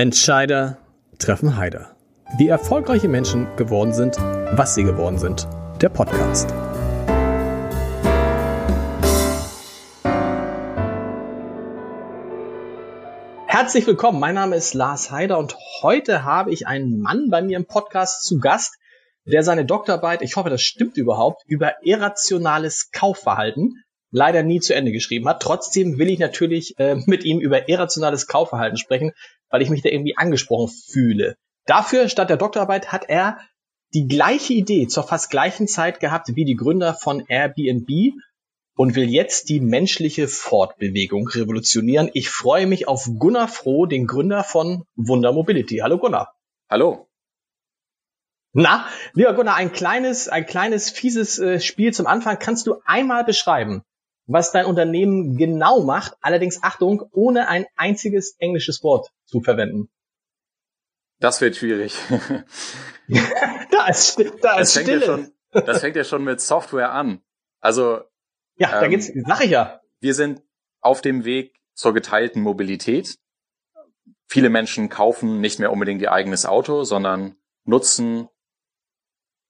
Entscheider treffen Heider. Wie erfolgreiche Menschen geworden sind, was sie geworden sind. Der Podcast. Herzlich willkommen, mein Name ist Lars Heider und heute habe ich einen Mann bei mir im Podcast zu Gast, der seine Doktorarbeit, ich hoffe, das stimmt überhaupt, über irrationales Kaufverhalten leider nie zu Ende geschrieben hat. Trotzdem will ich natürlich äh, mit ihm über irrationales Kaufverhalten sprechen, weil ich mich da irgendwie angesprochen fühle. Dafür, statt der Doktorarbeit, hat er die gleiche Idee zur fast gleichen Zeit gehabt wie die Gründer von Airbnb und will jetzt die menschliche Fortbewegung revolutionieren. Ich freue mich auf Gunnar Froh, den Gründer von Wunder Mobility. Hallo Gunnar. Hallo. Na, lieber Gunnar, ein kleines, ein kleines fieses äh, Spiel zum Anfang. Kannst du einmal beschreiben, was dein Unternehmen genau macht, allerdings Achtung, ohne ein einziges englisches Wort zu verwenden. Das wird schwierig. da ist, da ist das Stille. Ja schon, das fängt ja schon mit Software an. Also ja, ähm, da geht's, sag ich ja. Wir sind auf dem Weg zur geteilten Mobilität. Viele Menschen kaufen nicht mehr unbedingt ihr eigenes Auto, sondern nutzen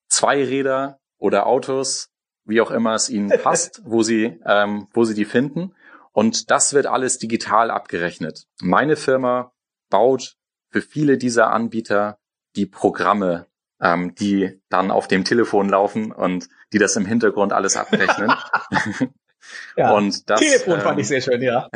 Zweiräder oder Autos wie auch immer es ihnen passt, wo sie, ähm, wo sie die finden. Und das wird alles digital abgerechnet. Meine Firma baut für viele dieser Anbieter die Programme, ähm, die dann auf dem Telefon laufen und die das im Hintergrund alles abrechnen. ja, und das, Telefon ähm, fand ich sehr schön, ja.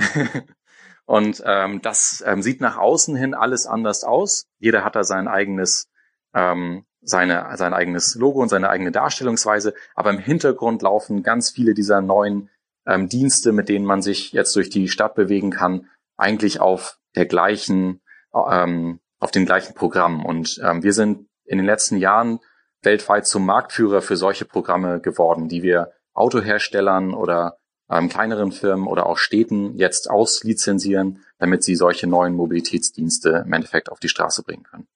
und ähm, das ähm, sieht nach außen hin alles anders aus. Jeder hat da sein eigenes ähm, seine, sein eigenes Logo und seine eigene Darstellungsweise, aber im Hintergrund laufen ganz viele dieser neuen ähm, Dienste, mit denen man sich jetzt durch die Stadt bewegen kann, eigentlich auf der gleichen, ähm, auf den gleichen Programm. Und ähm, wir sind in den letzten Jahren weltweit zum Marktführer für solche Programme geworden, die wir Autoherstellern oder ähm, kleineren Firmen oder auch Städten jetzt auslizenzieren, damit sie solche neuen Mobilitätsdienste im Endeffekt auf die Straße bringen können.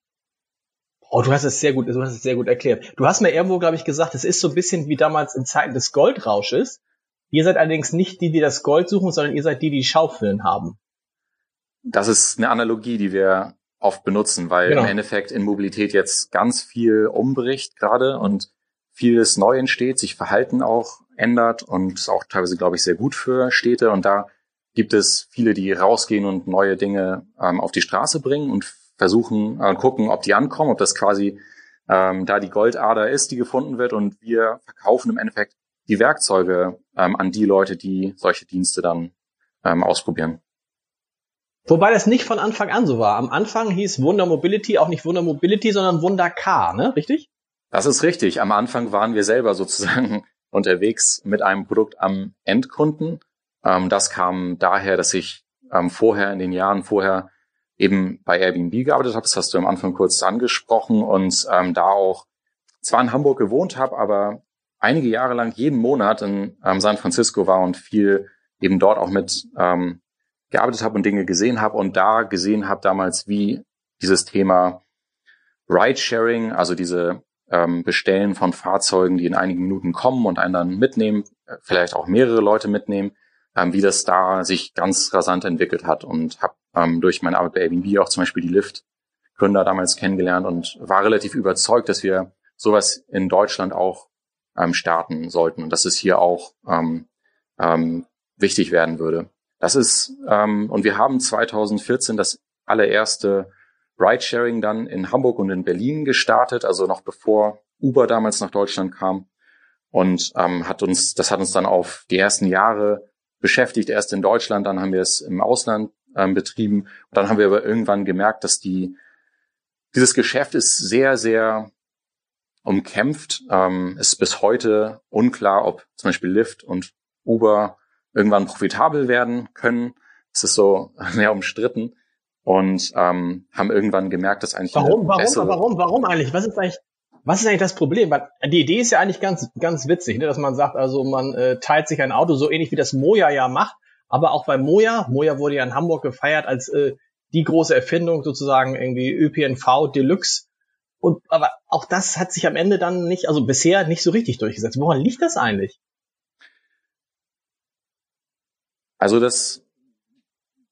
Oh, du hast es sehr gut, du hast es sehr gut erklärt. Du hast mir irgendwo, glaube ich, gesagt, es ist so ein bisschen wie damals in Zeiten des Goldrausches. Ihr seid allerdings nicht die, die das Gold suchen, sondern ihr seid die, die Schaufeln haben. Das ist eine Analogie, die wir oft benutzen, weil genau. im Endeffekt in Mobilität jetzt ganz viel umbricht gerade und vieles neu entsteht, sich Verhalten auch ändert und ist auch teilweise, glaube ich, sehr gut für Städte. Und da gibt es viele, die rausgehen und neue Dinge ähm, auf die Straße bringen und versuchen, äh, gucken, ob die ankommen, ob das quasi ähm, da die Goldader ist, die gefunden wird. Und wir verkaufen im Endeffekt die Werkzeuge ähm, an die Leute, die solche Dienste dann ähm, ausprobieren. Wobei das nicht von Anfang an so war. Am Anfang hieß Wunder Mobility auch nicht Wunder Mobility, sondern Wunder Car, ne? Richtig? Das ist richtig. Am Anfang waren wir selber sozusagen unterwegs mit einem Produkt am Endkunden. Ähm, das kam daher, dass ich ähm, vorher in den Jahren vorher eben bei Airbnb gearbeitet habe. Das hast du am Anfang kurz angesprochen und ähm, da auch zwar in Hamburg gewohnt habe, aber einige Jahre lang jeden Monat in ähm, San Francisco war und viel eben dort auch mit ähm, gearbeitet habe und Dinge gesehen habe und da gesehen habe damals, wie dieses Thema Ridesharing, also diese ähm, Bestellen von Fahrzeugen, die in einigen Minuten kommen und einen dann mitnehmen, äh, vielleicht auch mehrere Leute mitnehmen, ähm, wie das da sich ganz rasant entwickelt hat und habe ähm, durch meine Arbeit bei Airbnb auch zum Beispiel die Lyft-Gründer damals kennengelernt und war relativ überzeugt, dass wir sowas in Deutschland auch ähm, starten sollten und dass es hier auch ähm, ähm, wichtig werden würde. Das ist, ähm, und wir haben 2014 das allererste Ridesharing dann in Hamburg und in Berlin gestartet, also noch bevor Uber damals nach Deutschland kam. Und ähm, hat uns, das hat uns dann auf die ersten Jahre beschäftigt, erst in Deutschland, dann haben wir es im Ausland ähm, betrieben. Und dann haben wir aber irgendwann gemerkt, dass die, dieses Geschäft ist sehr, sehr umkämpft. Ähm, ist bis heute unklar, ob zum Beispiel Lyft und Uber irgendwann profitabel werden können. Es ist so sehr umstritten und ähm, haben irgendwann gemerkt, dass eigentlich warum, warum, warum, warum eigentlich? Was ist eigentlich, was ist eigentlich das Problem? Weil die Idee ist ja eigentlich ganz, ganz witzig, ne? dass man sagt, also man äh, teilt sich ein Auto so ähnlich wie das Moja ja macht aber auch bei Moja. Moja wurde ja in Hamburg gefeiert als äh, die große Erfindung sozusagen irgendwie ÖPNV Deluxe. Und aber auch das hat sich am Ende dann nicht, also bisher nicht so richtig durchgesetzt. Woran liegt das eigentlich? Also das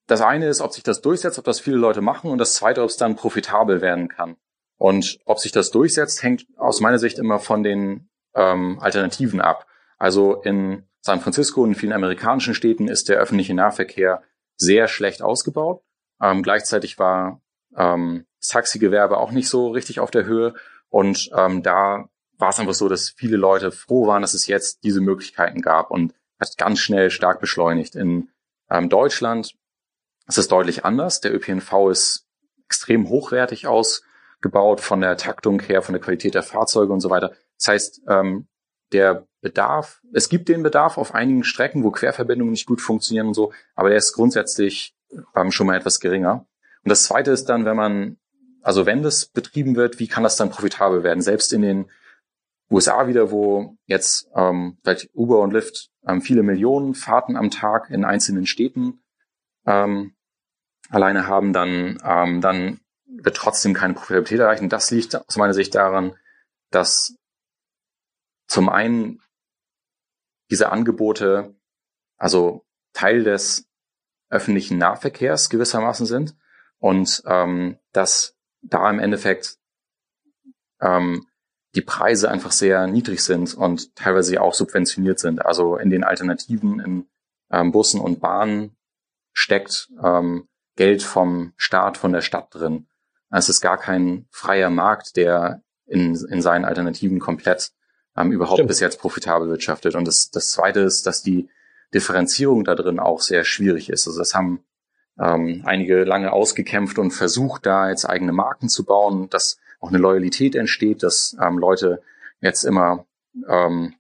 das eine ist, ob sich das durchsetzt, ob das viele Leute machen und das zweite, ob es dann profitabel werden kann. Und ob sich das durchsetzt, hängt aus meiner Sicht immer von den ähm, Alternativen ab. Also in San Francisco und in vielen amerikanischen Städten ist der öffentliche Nahverkehr sehr schlecht ausgebaut. Ähm, gleichzeitig war ähm, das Taxigewerbe auch nicht so richtig auf der Höhe. Und ähm, da war es einfach so, dass viele Leute froh waren, dass es jetzt diese Möglichkeiten gab und hat ganz schnell stark beschleunigt. In ähm, Deutschland ist es deutlich anders. Der ÖPNV ist extrem hochwertig ausgebaut von der Taktung her, von der Qualität der Fahrzeuge und so weiter. Das heißt, ähm, der Bedarf, es gibt den Bedarf auf einigen Strecken, wo Querverbindungen nicht gut funktionieren und so, aber der ist grundsätzlich ähm, schon mal etwas geringer. Und das zweite ist dann, wenn man, also wenn das betrieben wird, wie kann das dann profitabel werden? Selbst in den USA wieder, wo jetzt ähm, vielleicht Uber und Lyft ähm, viele Millionen Fahrten am Tag in einzelnen Städten ähm, alleine haben, dann, ähm, dann wird trotzdem keine Profitabilität erreichen. Das liegt aus meiner Sicht daran, dass zum einen diese Angebote, also Teil des öffentlichen Nahverkehrs gewissermaßen sind und ähm, dass da im Endeffekt ähm, die Preise einfach sehr niedrig sind und teilweise auch subventioniert sind. Also in den Alternativen in ähm, Bussen und Bahnen steckt ähm, Geld vom Staat, von der Stadt drin. Es ist gar kein freier Markt, der in, in seinen Alternativen komplett ähm, überhaupt Stimmt. bis jetzt profitabel wirtschaftet. Und das, das Zweite ist, dass die Differenzierung da drin auch sehr schwierig ist. Also das haben ähm, einige lange ausgekämpft und versucht, da jetzt eigene Marken zu bauen, dass auch eine Loyalität entsteht, dass ähm, Leute jetzt immer ähm,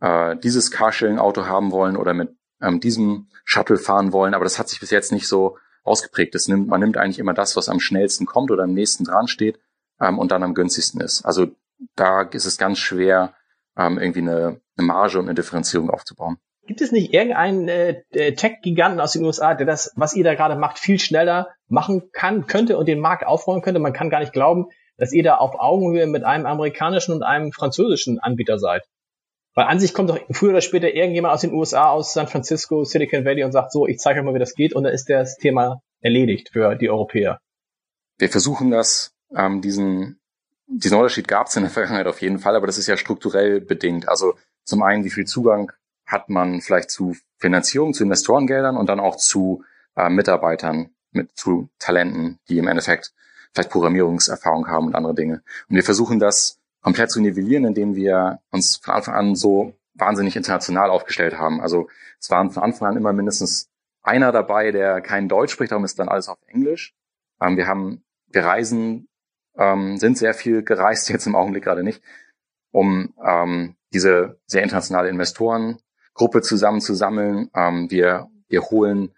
äh, dieses Carsharing-Auto haben wollen oder mit ähm, diesem Shuttle fahren wollen. Aber das hat sich bis jetzt nicht so ausgeprägt. Das nimmt, man nimmt eigentlich immer das, was am schnellsten kommt oder am nächsten dran steht ähm, und dann am günstigsten ist. Also da ist es ganz schwer, ähm, irgendwie eine, eine Marge und eine Differenzierung aufzubauen. Gibt es nicht irgendeinen äh, Tech-Giganten aus den USA, der das, was ihr da gerade macht, viel schneller machen kann, könnte und den Markt aufräumen könnte? Man kann gar nicht glauben, dass ihr da auf Augenhöhe mit einem amerikanischen und einem französischen Anbieter seid. Weil an sich kommt doch früher oder später irgendjemand aus den USA, aus San Francisco, Silicon Valley und sagt so, ich zeige euch mal, wie das geht und dann ist das Thema erledigt für die Europäer. Wir versuchen das, ähm, diesen diesen Unterschied gab es in der Vergangenheit auf jeden Fall, aber das ist ja strukturell bedingt. Also zum einen, wie viel Zugang hat man vielleicht zu Finanzierung, zu Investorengeldern und dann auch zu äh, Mitarbeitern, mit, zu Talenten, die im Endeffekt vielleicht Programmierungserfahrung haben und andere Dinge. Und wir versuchen das komplett zu nivellieren, indem wir uns von Anfang an so wahnsinnig international aufgestellt haben. Also es waren von Anfang an immer mindestens einer dabei, der kein Deutsch spricht, darum ist dann alles auf Englisch. Ähm, wir haben, wir reisen ähm, sind sehr viel gereist, jetzt im Augenblick gerade nicht, um ähm, diese sehr internationale Investorengruppe zusammenzusammeln. Ähm, wir, wir holen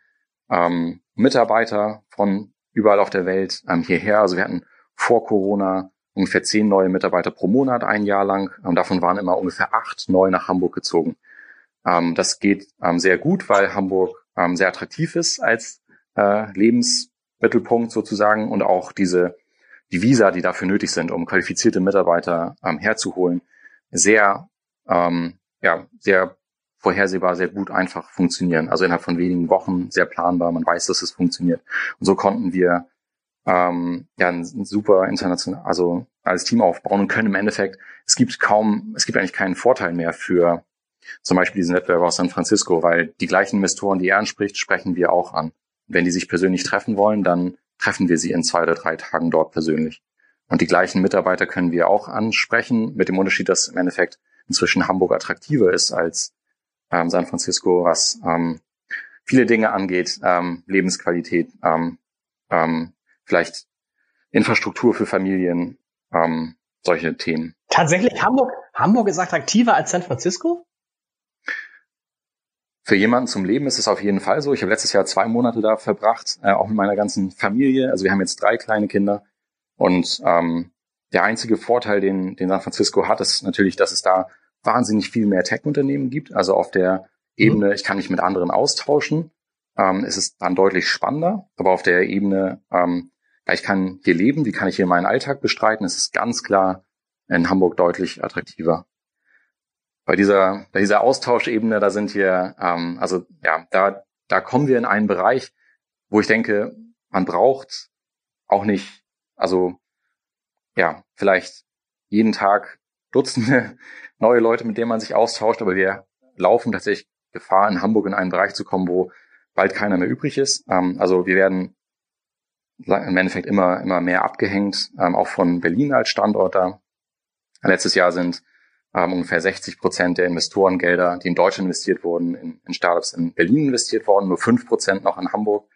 ähm, Mitarbeiter von überall auf der Welt ähm, hierher. Also wir hatten vor Corona ungefähr zehn neue Mitarbeiter pro Monat ein Jahr lang. Und davon waren immer ungefähr acht neu nach Hamburg gezogen. Ähm, das geht ähm, sehr gut, weil Hamburg ähm, sehr attraktiv ist als äh, Lebensmittelpunkt sozusagen und auch diese die Visa, die dafür nötig sind, um qualifizierte Mitarbeiter ähm, herzuholen, sehr, ähm, ja, sehr vorhersehbar, sehr gut einfach funktionieren. Also innerhalb von wenigen Wochen sehr planbar. Man weiß, dass es funktioniert. Und so konnten wir ähm, ja ein, super international, also als Team aufbauen und können im Endeffekt, es gibt kaum, es gibt eigentlich keinen Vorteil mehr für zum Beispiel diesen Wettbewerb aus San Francisco, weil die gleichen Investoren, die er anspricht, sprechen wir auch an. Wenn die sich persönlich treffen wollen, dann treffen wir sie in zwei oder drei Tagen dort persönlich. Und die gleichen Mitarbeiter können wir auch ansprechen, mit dem Unterschied, dass im Endeffekt inzwischen Hamburg attraktiver ist als ähm, San Francisco, was ähm, viele Dinge angeht, ähm, Lebensqualität, ähm, ähm, vielleicht Infrastruktur für Familien, ähm, solche Themen. Tatsächlich Hamburg, Hamburg ist attraktiver als San Francisco? Für jemanden zum Leben ist es auf jeden Fall so. Ich habe letztes Jahr zwei Monate da verbracht, äh, auch mit meiner ganzen Familie. Also wir haben jetzt drei kleine Kinder. Und ähm, der einzige Vorteil, den, den San Francisco hat, ist natürlich, dass es da wahnsinnig viel mehr Tech-Unternehmen gibt. Also auf der Ebene, mhm. ich kann mich mit anderen austauschen, ähm, ist es dann deutlich spannender. Aber auf der Ebene, ähm, ich kann hier leben, wie kann ich hier meinen Alltag bestreiten, ist es ganz klar in Hamburg deutlich attraktiver bei dieser, bei dieser Austauschebene, da sind wir, ähm, also ja, da, da kommen wir in einen Bereich, wo ich denke, man braucht auch nicht, also ja, vielleicht jeden Tag Dutzende neue Leute, mit denen man sich austauscht, aber wir laufen tatsächlich Gefahr, in Hamburg in einen Bereich zu kommen, wo bald keiner mehr übrig ist. Ähm, also wir werden im Endeffekt immer, immer mehr abgehängt, ähm, auch von Berlin als Standort da. Letztes Jahr sind ähm, ungefähr 60 Prozent der Investorengelder, die in Deutschland investiert wurden, in, in Startups in Berlin investiert worden, nur fünf Prozent noch in Hamburg.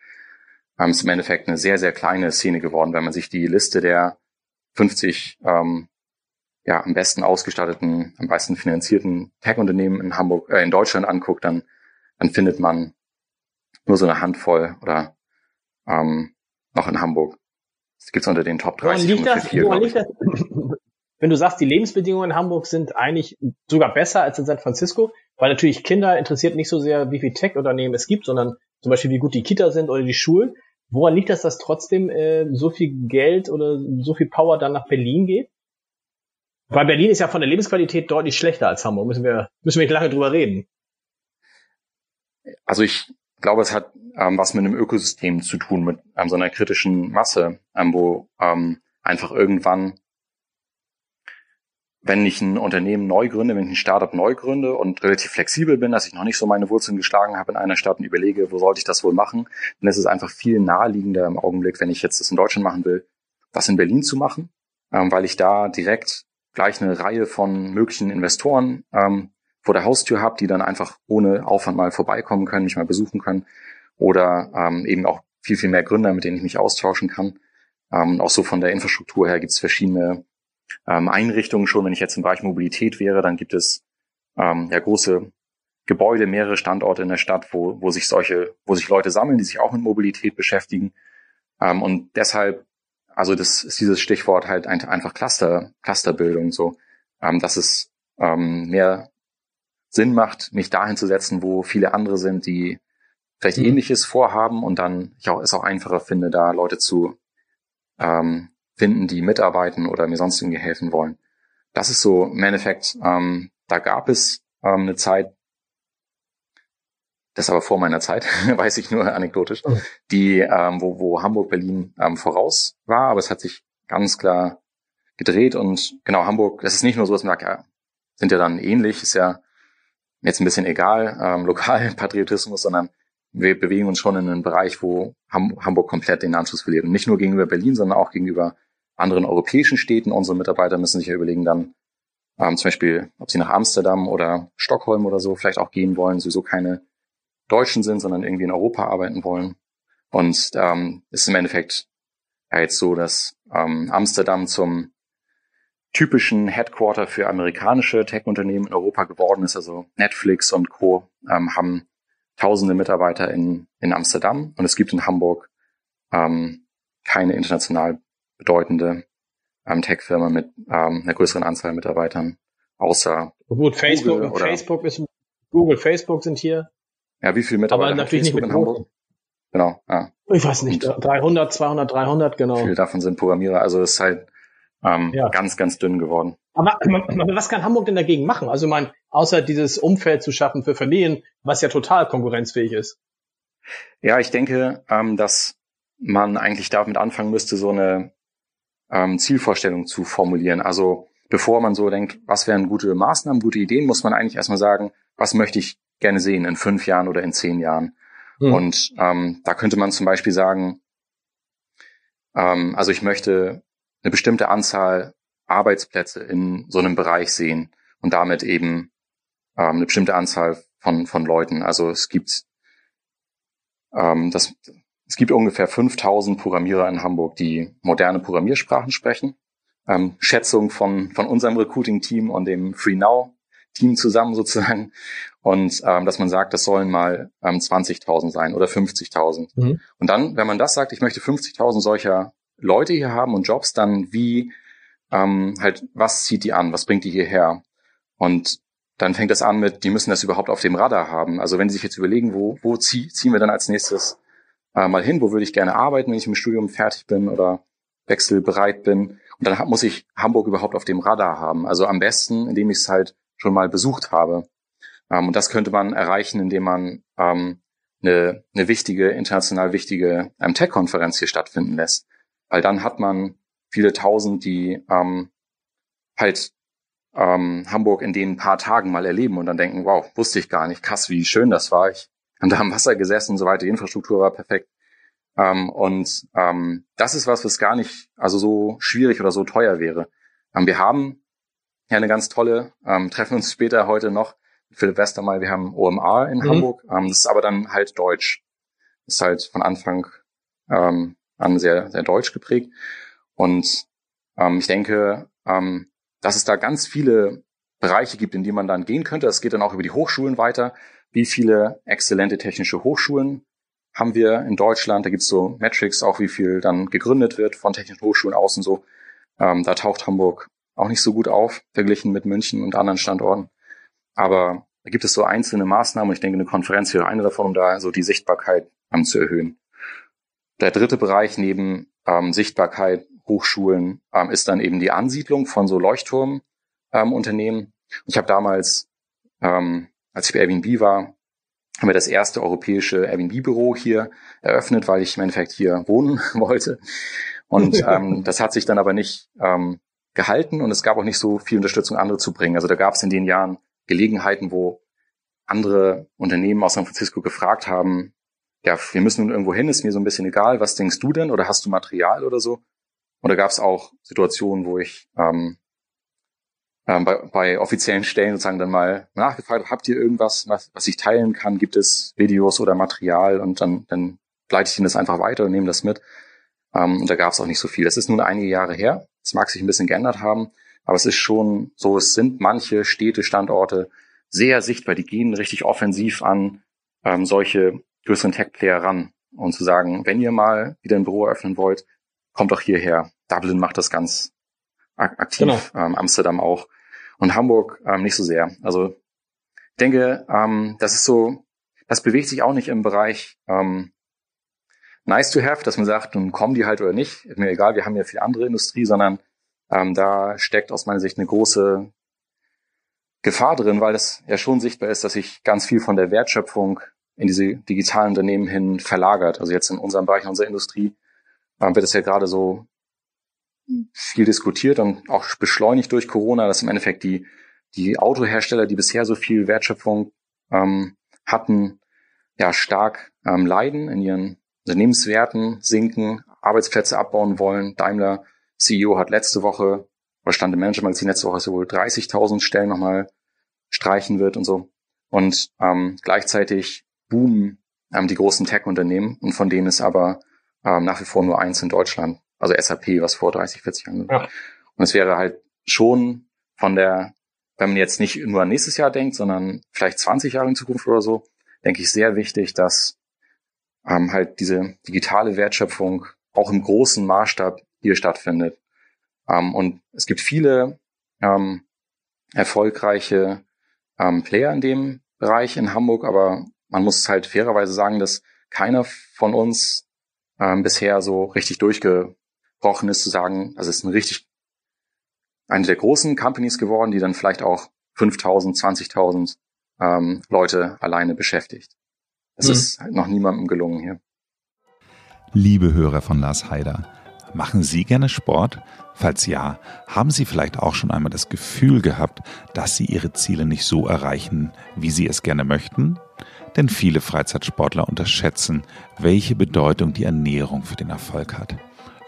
Ähm, ist im Endeffekt eine sehr, sehr kleine Szene geworden, wenn man sich die Liste der 50 ähm, ja, am besten ausgestatteten, am besten finanzierten Tech-Unternehmen in Hamburg, äh, in Deutschland anguckt, dann, dann findet man nur so eine Handvoll oder ähm, noch in Hamburg. Das gibt's unter den Top 30 woran liegt das, woran liegt das? Wenn du sagst, die Lebensbedingungen in Hamburg sind eigentlich sogar besser als in San Francisco, weil natürlich Kinder interessiert nicht so sehr, wie viel Tech-Unternehmen es gibt, sondern zum Beispiel, wie gut die Kita sind oder die Schulen. Woran liegt das, dass trotzdem äh, so viel Geld oder so viel Power dann nach Berlin geht? Weil Berlin ist ja von der Lebensqualität deutlich schlechter als Hamburg. Müssen wir, müssen wir nicht lange drüber reden. Also ich glaube, es hat ähm, was mit einem Ökosystem zu tun, mit ähm, so einer kritischen Masse, ähm, wo ähm, einfach irgendwann, wenn ich ein Unternehmen neu gründe, wenn ich ein Startup neu gründe und relativ flexibel bin, dass ich noch nicht so meine Wurzeln geschlagen habe in einer Stadt und überlege, wo sollte ich das wohl machen, dann ist es einfach viel naheliegender im Augenblick, wenn ich jetzt das in Deutschland machen will, das in Berlin zu machen, ähm, weil ich da direkt gleich eine Reihe von möglichen Investoren ähm, vor der Haustür habe, die dann einfach ohne Aufwand mal vorbeikommen können, mich mal besuchen können. Oder ähm, eben auch viel, viel mehr Gründer, mit denen ich mich austauschen kann. Ähm, auch so von der Infrastruktur her gibt es verschiedene ähm, Einrichtungen schon. Wenn ich jetzt im Bereich Mobilität wäre, dann gibt es ähm, ja große Gebäude, mehrere Standorte in der Stadt, wo, wo sich solche, wo sich Leute sammeln, die sich auch mit Mobilität beschäftigen. Ähm, und deshalb also das ist dieses Stichwort halt einfach Cluster, Clusterbildung, so, ähm, dass es ähm, mehr Sinn macht, mich dahin zu setzen, wo viele andere sind, die vielleicht mhm. ähnliches vorhaben und dann ich auch es auch einfacher finde, da Leute zu ähm, finden, die mitarbeiten oder mir sonst irgendwie helfen wollen. Das ist so im Endeffekt, ähm, da gab es ähm, eine Zeit, das aber vor meiner Zeit, weiß ich nur anekdotisch, oh. die, ähm, wo, wo Hamburg Berlin ähm, voraus war, aber es hat sich ganz klar gedreht und genau Hamburg, das ist nicht nur so, dass man sagt, ja, sind ja dann ähnlich, ist ja jetzt ein bisschen egal, ähm, Lokalpatriotismus, sondern wir bewegen uns schon in einen Bereich, wo Ham Hamburg komplett den Anschluss verliert. Und nicht nur gegenüber Berlin, sondern auch gegenüber anderen europäischen Städten. Unsere Mitarbeiter müssen sich ja überlegen dann, ähm, zum Beispiel, ob sie nach Amsterdam oder Stockholm oder so vielleicht auch gehen wollen, sowieso keine Deutschen sind, sondern irgendwie in Europa arbeiten wollen. Und ähm, ist im Endeffekt ja jetzt so, dass ähm, Amsterdam zum typischen Headquarter für amerikanische Tech-Unternehmen in Europa geworden ist. Also Netflix und Co. Ähm, haben tausende Mitarbeiter in, in Amsterdam und es gibt in Hamburg ähm, keine international bedeutende ähm, Tech-Firma mit ähm, einer größeren Anzahl Mitarbeitern, außer Gut, Facebook, Google oder Facebook ist Google, Facebook sind hier. Ja, wie viele Mitarbeiter Aber natürlich nicht mit in Hamburg? Genau, ja. Ich weiß nicht, und 300, 200, 300, genau. Viele davon sind Programmierer, also es ist halt ähm, ja. ganz, ganz dünn geworden. Aber, aber was kann Hamburg denn dagegen machen? Also man, außer dieses Umfeld zu schaffen für Familien, was ja total konkurrenzfähig ist. Ja, ich denke, ähm, dass man eigentlich damit anfangen müsste, so eine ähm, Zielvorstellung zu formulieren. Also bevor man so denkt, was wären gute Maßnahmen, gute Ideen, muss man eigentlich erstmal sagen, was möchte ich gerne sehen in fünf Jahren oder in zehn Jahren. Mhm. Und ähm, da könnte man zum Beispiel sagen, ähm, also ich möchte eine bestimmte Anzahl Arbeitsplätze in so einem Bereich sehen und damit eben ähm, eine bestimmte Anzahl von, von Leuten. Also es gibt ähm, das, es gibt ungefähr 5000 Programmierer in Hamburg, die moderne Programmiersprachen sprechen. Ähm, Schätzung von, von unserem Recruiting-Team und dem Free Now Team zusammen sozusagen und ähm, dass man sagt, das sollen mal ähm, 20.000 sein oder 50.000. Mhm. Und dann, wenn man das sagt, ich möchte 50.000 solcher Leute hier haben und Jobs, dann wie ähm, halt, was zieht die an, was bringt die hierher? Und dann fängt das an mit, die müssen das überhaupt auf dem Radar haben. Also wenn sie sich jetzt überlegen, wo, wo zieh, ziehen wir dann als nächstes äh, mal hin, wo würde ich gerne arbeiten, wenn ich im Studium fertig bin oder wechselbereit bin. Und dann muss ich Hamburg überhaupt auf dem Radar haben. Also am besten, indem ich es halt schon mal besucht habe. Ähm, und das könnte man erreichen, indem man ähm, eine, eine wichtige, international wichtige ähm, Tech-Konferenz hier stattfinden lässt. Weil dann hat man viele tausend, die ähm, halt ähm, Hamburg in den paar Tagen mal erleben und dann denken, wow, wusste ich gar nicht, krass, wie schön das war. Ich habe da am Wasser gesessen und so weiter, die Infrastruktur war perfekt. Ähm, und ähm, das ist was, was gar nicht also so schwierig oder so teuer wäre. Ähm, wir haben ja eine ganz tolle, ähm, treffen uns später heute noch mit Philipp Westermeier, wir haben OMR in mhm. Hamburg, ähm, das ist aber dann halt deutsch. Das ist halt von Anfang ähm, an sehr, sehr deutsch geprägt. Und ähm, ich denke, ähm, dass es da ganz viele Bereiche gibt, in die man dann gehen könnte. Das geht dann auch über die Hochschulen weiter. Wie viele exzellente technische Hochschulen haben wir in Deutschland? Da gibt's so Metrics, auch wie viel dann gegründet wird von technischen Hochschulen aus und so. Ähm, da taucht Hamburg auch nicht so gut auf, verglichen mit München und anderen Standorten. Aber da gibt es so einzelne Maßnahmen und ich denke, eine Konferenz wäre eine davon, um da so die Sichtbarkeit ähm, zu erhöhen. Der dritte Bereich neben ähm, Sichtbarkeit Hochschulen ähm, ist dann eben die Ansiedlung von so Leuchtturmunternehmen. Ähm, ich habe damals, ähm, als ich bei Airbnb war, haben wir das erste europäische Airbnb-Büro hier eröffnet, weil ich im Endeffekt hier wohnen wollte. Und ähm, das hat sich dann aber nicht ähm, gehalten und es gab auch nicht so viel Unterstützung, andere zu bringen. Also da gab es in den Jahren Gelegenheiten, wo andere Unternehmen aus San Francisco gefragt haben, ja, wir müssen nun irgendwo hin, ist mir so ein bisschen egal, was denkst du denn oder hast du Material oder so? Und da gab es auch Situationen, wo ich ähm, ähm, bei, bei offiziellen Stellen sozusagen dann mal nachgefragt, habt ihr irgendwas, was, was ich teilen kann? Gibt es Videos oder Material? Und dann, dann leite ich ihnen das einfach weiter und nehme das mit. Ähm, und da gab es auch nicht so viel. Das ist nun einige Jahre her. Es mag sich ein bisschen geändert haben, aber es ist schon so, es sind manche Städte, Standorte sehr sichtbar. Die gehen richtig offensiv an ähm, solche größeren Tech-Player ran und zu sagen, wenn ihr mal wieder ein Büro eröffnen wollt, kommt doch hierher. Dublin macht das ganz aktiv, genau. ähm, Amsterdam auch und Hamburg ähm, nicht so sehr. Also ich denke, ähm, das ist so, das bewegt sich auch nicht im Bereich ähm, nice to have, dass man sagt, nun kommen die halt oder nicht, ist mir egal, wir haben ja viel andere Industrie, sondern ähm, da steckt aus meiner Sicht eine große Gefahr drin, weil es ja schon sichtbar ist, dass sich ganz viel von der Wertschöpfung in diese digitalen Unternehmen hin verlagert. Also jetzt in unserem Bereich, in unserer Industrie, äh, wird es ja gerade so viel diskutiert und auch beschleunigt durch Corona, dass im Endeffekt die, die Autohersteller, die bisher so viel Wertschöpfung ähm, hatten, ja stark ähm, leiden, in ihren Unternehmenswerten sinken, Arbeitsplätze abbauen wollen. Daimler CEO hat letzte Woche, oder stand im Manager-Magazin letzte Woche, so wohl 30.000 Stellen nochmal streichen wird und so. Und ähm, gleichzeitig boomen ähm, die großen Tech-Unternehmen und von denen ist aber ähm, nach wie vor nur eins in Deutschland also SAP, was vor 30, 40 Jahren. Ja. Und es wäre halt schon von der, wenn man jetzt nicht nur an nächstes Jahr denkt, sondern vielleicht 20 Jahre in Zukunft oder so, denke ich sehr wichtig, dass ähm, halt diese digitale Wertschöpfung auch im großen Maßstab hier stattfindet. Ähm, und es gibt viele ähm, erfolgreiche ähm, Player in dem Bereich in Hamburg, aber man muss halt fairerweise sagen, dass keiner von uns ähm, bisher so richtig durchge gebrochen ist, zu sagen, also es ist ein richtig eine der großen Companies geworden, die dann vielleicht auch 5.000, 20.000 ähm, Leute alleine beschäftigt. Das mhm. ist halt noch niemandem gelungen hier. Liebe Hörer von Lars Heider, machen Sie gerne Sport? Falls ja, haben Sie vielleicht auch schon einmal das Gefühl gehabt, dass Sie Ihre Ziele nicht so erreichen, wie Sie es gerne möchten? Denn viele Freizeitsportler unterschätzen, welche Bedeutung die Ernährung für den Erfolg hat.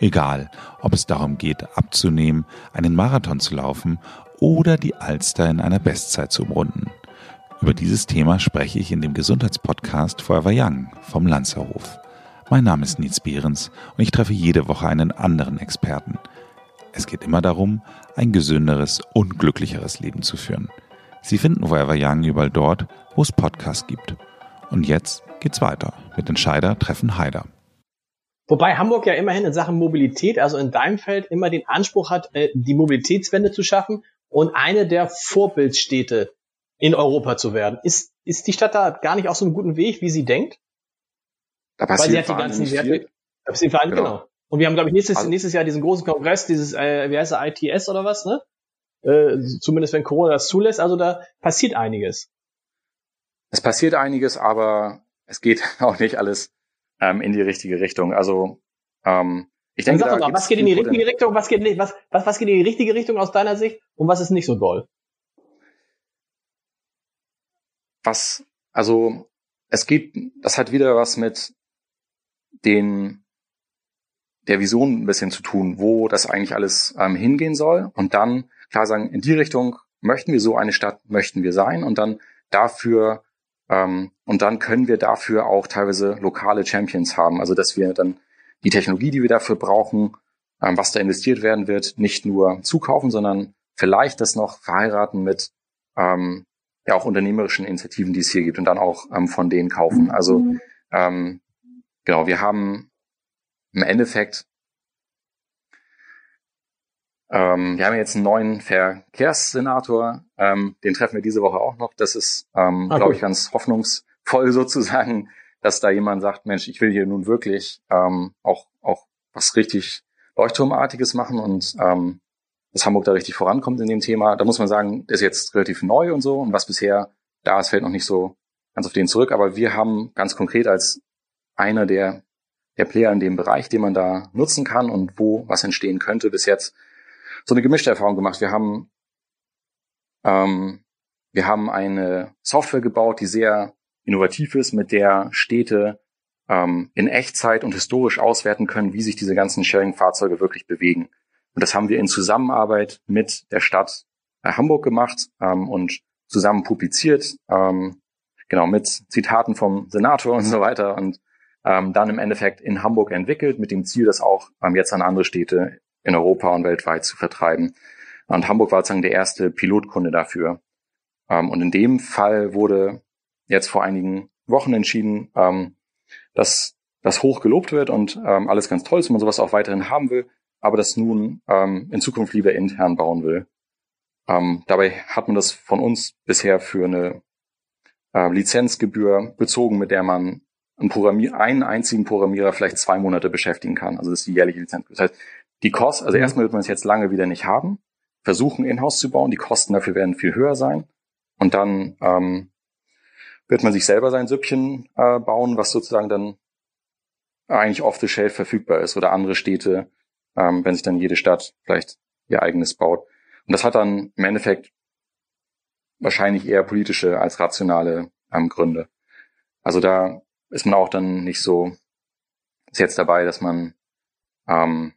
Egal, ob es darum geht, abzunehmen, einen Marathon zu laufen oder die Alster in einer Bestzeit zu umrunden. Über dieses Thema spreche ich in dem Gesundheitspodcast Forever Young vom Lanzerhof. Mein Name ist Nils Behrens und ich treffe jede Woche einen anderen Experten. Es geht immer darum, ein gesünderes und glücklicheres Leben zu führen. Sie finden Forever Young überall dort, wo es Podcasts gibt. Und jetzt geht's weiter mit Entscheider treffen Heider. Wobei Hamburg ja immerhin in Sachen Mobilität, also in deinem Feld, immer den Anspruch hat, äh, die Mobilitätswende zu schaffen und eine der Vorbildstädte in Europa zu werden. Ist, ist die Stadt da gar nicht auf so einem guten Weg, wie sie denkt? Da passiert Weil sie hat die ganzen Werte. Genau. genau. Und wir haben, glaube ich, nächstes, also, nächstes Jahr diesen großen Kongress, dieses, äh, wie heißt der, ITS oder was, ne? Äh, zumindest wenn Corona das zulässt. Also da passiert einiges. Es passiert einiges, aber es geht auch nicht alles ähm, in die richtige Richtung. Also ähm, ich denke, sag mal, was geht in die richtige Richtung, was geht nicht, was, was, was geht in die richtige Richtung aus deiner Sicht und was ist nicht so doll? Was, also es geht, das hat wieder was mit den der Vision ein bisschen zu tun, wo das eigentlich alles ähm, hingehen soll und dann klar sagen, in die Richtung möchten wir so eine Stadt, möchten wir sein und dann dafür ähm, und dann können wir dafür auch teilweise lokale Champions haben, also dass wir dann die Technologie, die wir dafür brauchen, ähm, was da investiert werden wird, nicht nur zukaufen, sondern vielleicht das noch verheiraten mit ähm, ja auch unternehmerischen Initiativen, die es hier gibt und dann auch ähm, von denen kaufen. Also mhm. ähm, genau, wir haben im Endeffekt ähm, wir haben jetzt einen neuen Verkehrssenator, ähm, den treffen wir diese Woche auch noch. Das ist, ähm, ah, glaube ich, ganz hoffnungsvoll sozusagen, dass da jemand sagt, Mensch, ich will hier nun wirklich ähm, auch, auch was richtig Leuchtturmartiges machen und ähm, dass Hamburg da richtig vorankommt in dem Thema. Da muss man sagen, das ist jetzt relativ neu und so und was bisher da ist, fällt noch nicht so ganz auf den zurück. Aber wir haben ganz konkret als einer der, der Player in dem Bereich, den man da nutzen kann und wo was entstehen könnte, bis jetzt so eine gemischte Erfahrung gemacht. Wir haben, ähm, wir haben eine Software gebaut, die sehr innovativ ist, mit der Städte ähm, in Echtzeit und historisch auswerten können, wie sich diese ganzen Sharing-Fahrzeuge wirklich bewegen. Und das haben wir in Zusammenarbeit mit der Stadt äh, Hamburg gemacht ähm, und zusammen publiziert, ähm, genau mit Zitaten vom Senator und so weiter und ähm, dann im Endeffekt in Hamburg entwickelt, mit dem Ziel, das auch ähm, jetzt an andere Städte in Europa und weltweit zu vertreiben. Und Hamburg war sozusagen der erste Pilotkunde dafür. Ähm, und in dem Fall wurde jetzt vor einigen Wochen entschieden, ähm, dass das hoch gelobt wird und ähm, alles ganz toll ist und man sowas auch weiterhin haben will, aber das nun ähm, in Zukunft lieber intern bauen will. Ähm, dabei hat man das von uns bisher für eine äh, Lizenzgebühr bezogen, mit der man einen, Programmier einen einzigen Programmierer vielleicht zwei Monate beschäftigen kann. Also das ist die jährliche Lizenz. Das heißt, die Kosten, also mhm. erstmal wird man es jetzt lange wieder nicht haben, versuchen in-house zu bauen, die Kosten dafür werden viel höher sein und dann ähm, wird man sich selber sein Süppchen äh, bauen, was sozusagen dann eigentlich off the shelf verfügbar ist oder andere Städte, ähm, wenn sich dann jede Stadt vielleicht ihr eigenes baut. Und das hat dann im Endeffekt wahrscheinlich eher politische als rationale ähm, Gründe. Also da ist man auch dann nicht so ist jetzt dabei, dass man ähm,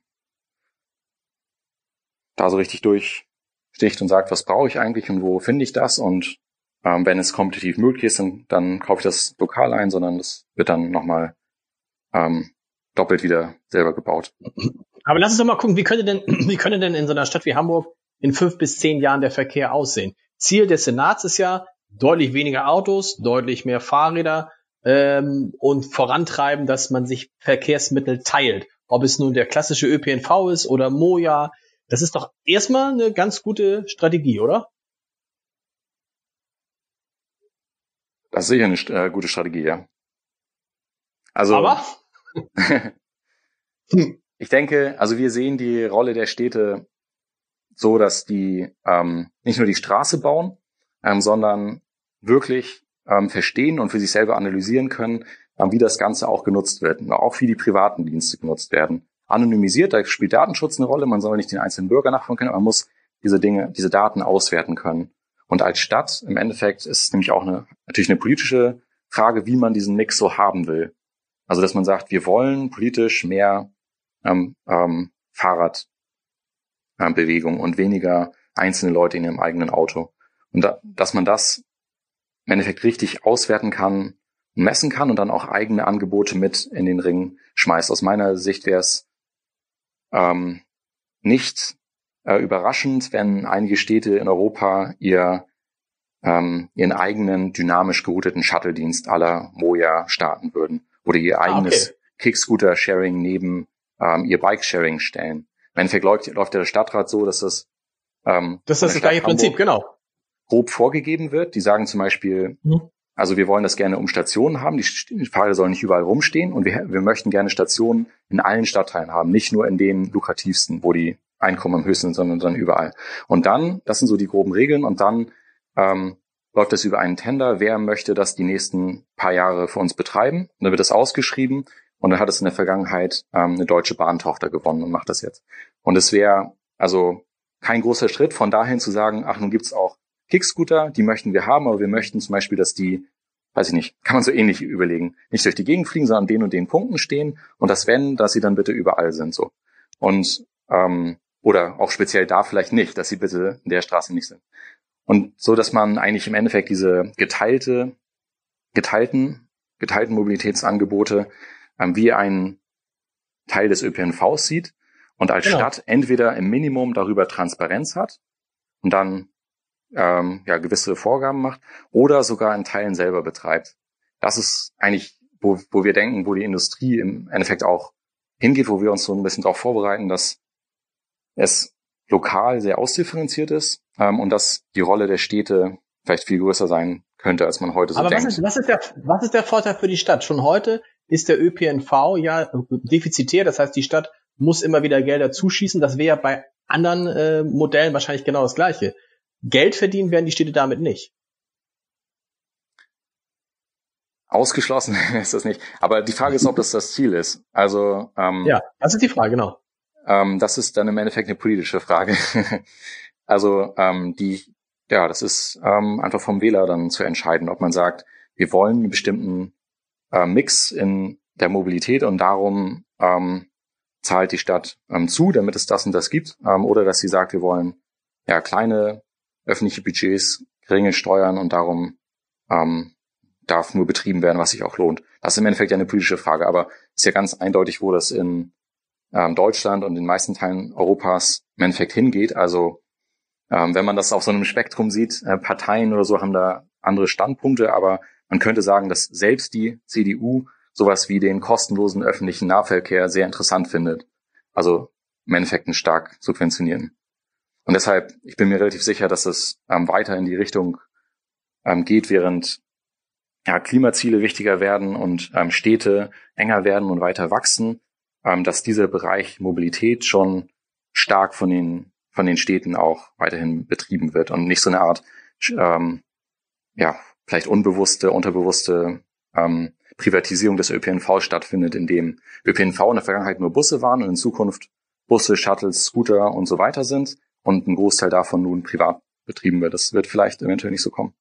da so richtig durchsticht und sagt, was brauche ich eigentlich und wo finde ich das und ähm, wenn es kompetitiv möglich ist, dann, dann kaufe ich das lokal ein, sondern das wird dann nochmal ähm, doppelt wieder selber gebaut. Aber lass uns doch mal gucken, wie könnte denn, wie könnte denn in so einer Stadt wie Hamburg in fünf bis zehn Jahren der Verkehr aussehen? Ziel des Senats ist ja deutlich weniger Autos, deutlich mehr Fahrräder ähm, und vorantreiben, dass man sich Verkehrsmittel teilt. Ob es nun der klassische ÖPNV ist oder Moja, das ist doch erstmal eine ganz gute Strategie, oder? Das ist sicher eine äh, gute Strategie, ja. Also. Aber? ich denke, also wir sehen die Rolle der Städte so, dass die ähm, nicht nur die Straße bauen, ähm, sondern wirklich ähm, verstehen und für sich selber analysieren können, ähm, wie das Ganze auch genutzt wird und auch wie die privaten Dienste genutzt werden anonymisiert, da spielt Datenschutz eine Rolle, man soll nicht den einzelnen Bürger nachfolgen können, man muss diese Dinge, diese Daten auswerten können. Und als Stadt im Endeffekt ist es nämlich auch eine, natürlich eine politische Frage, wie man diesen Mix so haben will. Also dass man sagt, wir wollen politisch mehr ähm, ähm, Fahrradbewegung ähm, und weniger einzelne Leute in ihrem eigenen Auto. Und da, dass man das im Endeffekt richtig auswerten kann, messen kann und dann auch eigene Angebote mit in den Ring schmeißt. Aus meiner Sicht wäre es ähm, nicht äh, überraschend, wenn einige Städte in Europa ihr ähm, ihren eigenen dynamisch gerouteten Shuttle-Dienst aller Moja starten würden oder ihr ah, eigenes okay. Kickscooter-Sharing neben ähm, ihr Bike-Sharing stellen. Im Endeffekt läuft, läuft der Stadtrat so, dass das ähm, das ist das gleiche Prinzip, genau. Grob vorgegeben wird. Die sagen zum Beispiel, mhm. Also wir wollen das gerne um Stationen haben. Die Fahrräder sollen nicht überall rumstehen und wir, wir möchten gerne Stationen in allen Stadtteilen haben, nicht nur in den lukrativsten, wo die Einkommen am höchsten sind, sondern dann überall. Und dann, das sind so die groben Regeln und dann ähm, läuft das über einen Tender, wer möchte das die nächsten paar Jahre für uns betreiben. Und dann wird das ausgeschrieben und dann hat es in der Vergangenheit ähm, eine deutsche Bahntochter gewonnen und macht das jetzt. Und es wäre also kein großer Schritt von dahin zu sagen, ach, nun gibt's auch Kickscooter, die möchten wir haben, aber wir möchten zum Beispiel, dass die, weiß ich nicht, kann man so ähnlich überlegen, nicht durch die Gegend fliegen, sondern an den und den Punkten stehen und das wenn, dass sie dann bitte überall sind so. Und ähm, oder auch speziell da vielleicht nicht, dass sie bitte in der Straße nicht sind. Und so, dass man eigentlich im Endeffekt diese geteilte, geteilten, geteilten Mobilitätsangebote ähm, wie einen Teil des ÖPNVs sieht und als genau. Stadt entweder im Minimum darüber Transparenz hat und dann ähm, ja gewisse Vorgaben macht oder sogar in Teilen selber betreibt. Das ist eigentlich, wo, wo wir denken, wo die Industrie im Endeffekt auch hingeht, wo wir uns so ein bisschen darauf vorbereiten, dass es lokal sehr ausdifferenziert ist ähm, und dass die Rolle der Städte vielleicht viel größer sein könnte, als man heute so Aber denkt. Was ist, was, ist der, was ist der Vorteil für die Stadt? Schon heute ist der ÖPNV ja defizitär, das heißt, die Stadt muss immer wieder Gelder zuschießen. Das wäre ja bei anderen äh, Modellen wahrscheinlich genau das Gleiche. Geld verdienen werden die Städte damit nicht. Ausgeschlossen ist das nicht. Aber die Frage ist, ob das das Ziel ist. Also ähm, ja, das ist die Frage, genau. Ähm, das ist dann im Endeffekt eine politische Frage. also ähm, die, ja, das ist ähm, einfach vom Wähler dann zu entscheiden, ob man sagt, wir wollen einen bestimmten äh, Mix in der Mobilität und darum ähm, zahlt die Stadt ähm, zu, damit es das und das gibt, ähm, oder dass sie sagt, wir wollen ja kleine öffentliche Budgets, geringe Steuern und darum ähm, darf nur betrieben werden, was sich auch lohnt. Das ist im Endeffekt ja eine politische Frage, aber ist ja ganz eindeutig, wo das in ähm, Deutschland und den meisten Teilen Europas im Endeffekt hingeht. Also ähm, wenn man das auf so einem Spektrum sieht, äh, Parteien oder so haben da andere Standpunkte, aber man könnte sagen, dass selbst die CDU sowas wie den kostenlosen öffentlichen Nahverkehr sehr interessant findet. Also im Endeffekt stark subventionieren. Und deshalb, ich bin mir relativ sicher, dass es ähm, weiter in die Richtung ähm, geht, während ja, Klimaziele wichtiger werden und ähm, Städte enger werden und weiter wachsen, ähm, dass dieser Bereich Mobilität schon stark von den, von den Städten auch weiterhin betrieben wird und nicht so eine Art, ähm, ja, vielleicht unbewusste, unterbewusste ähm, Privatisierung des ÖPNV stattfindet, in dem ÖPNV in der Vergangenheit nur Busse waren und in Zukunft Busse, Shuttles, Scooter und so weiter sind und ein Großteil davon nun privat betrieben wird. Das wird vielleicht eventuell nicht so kommen.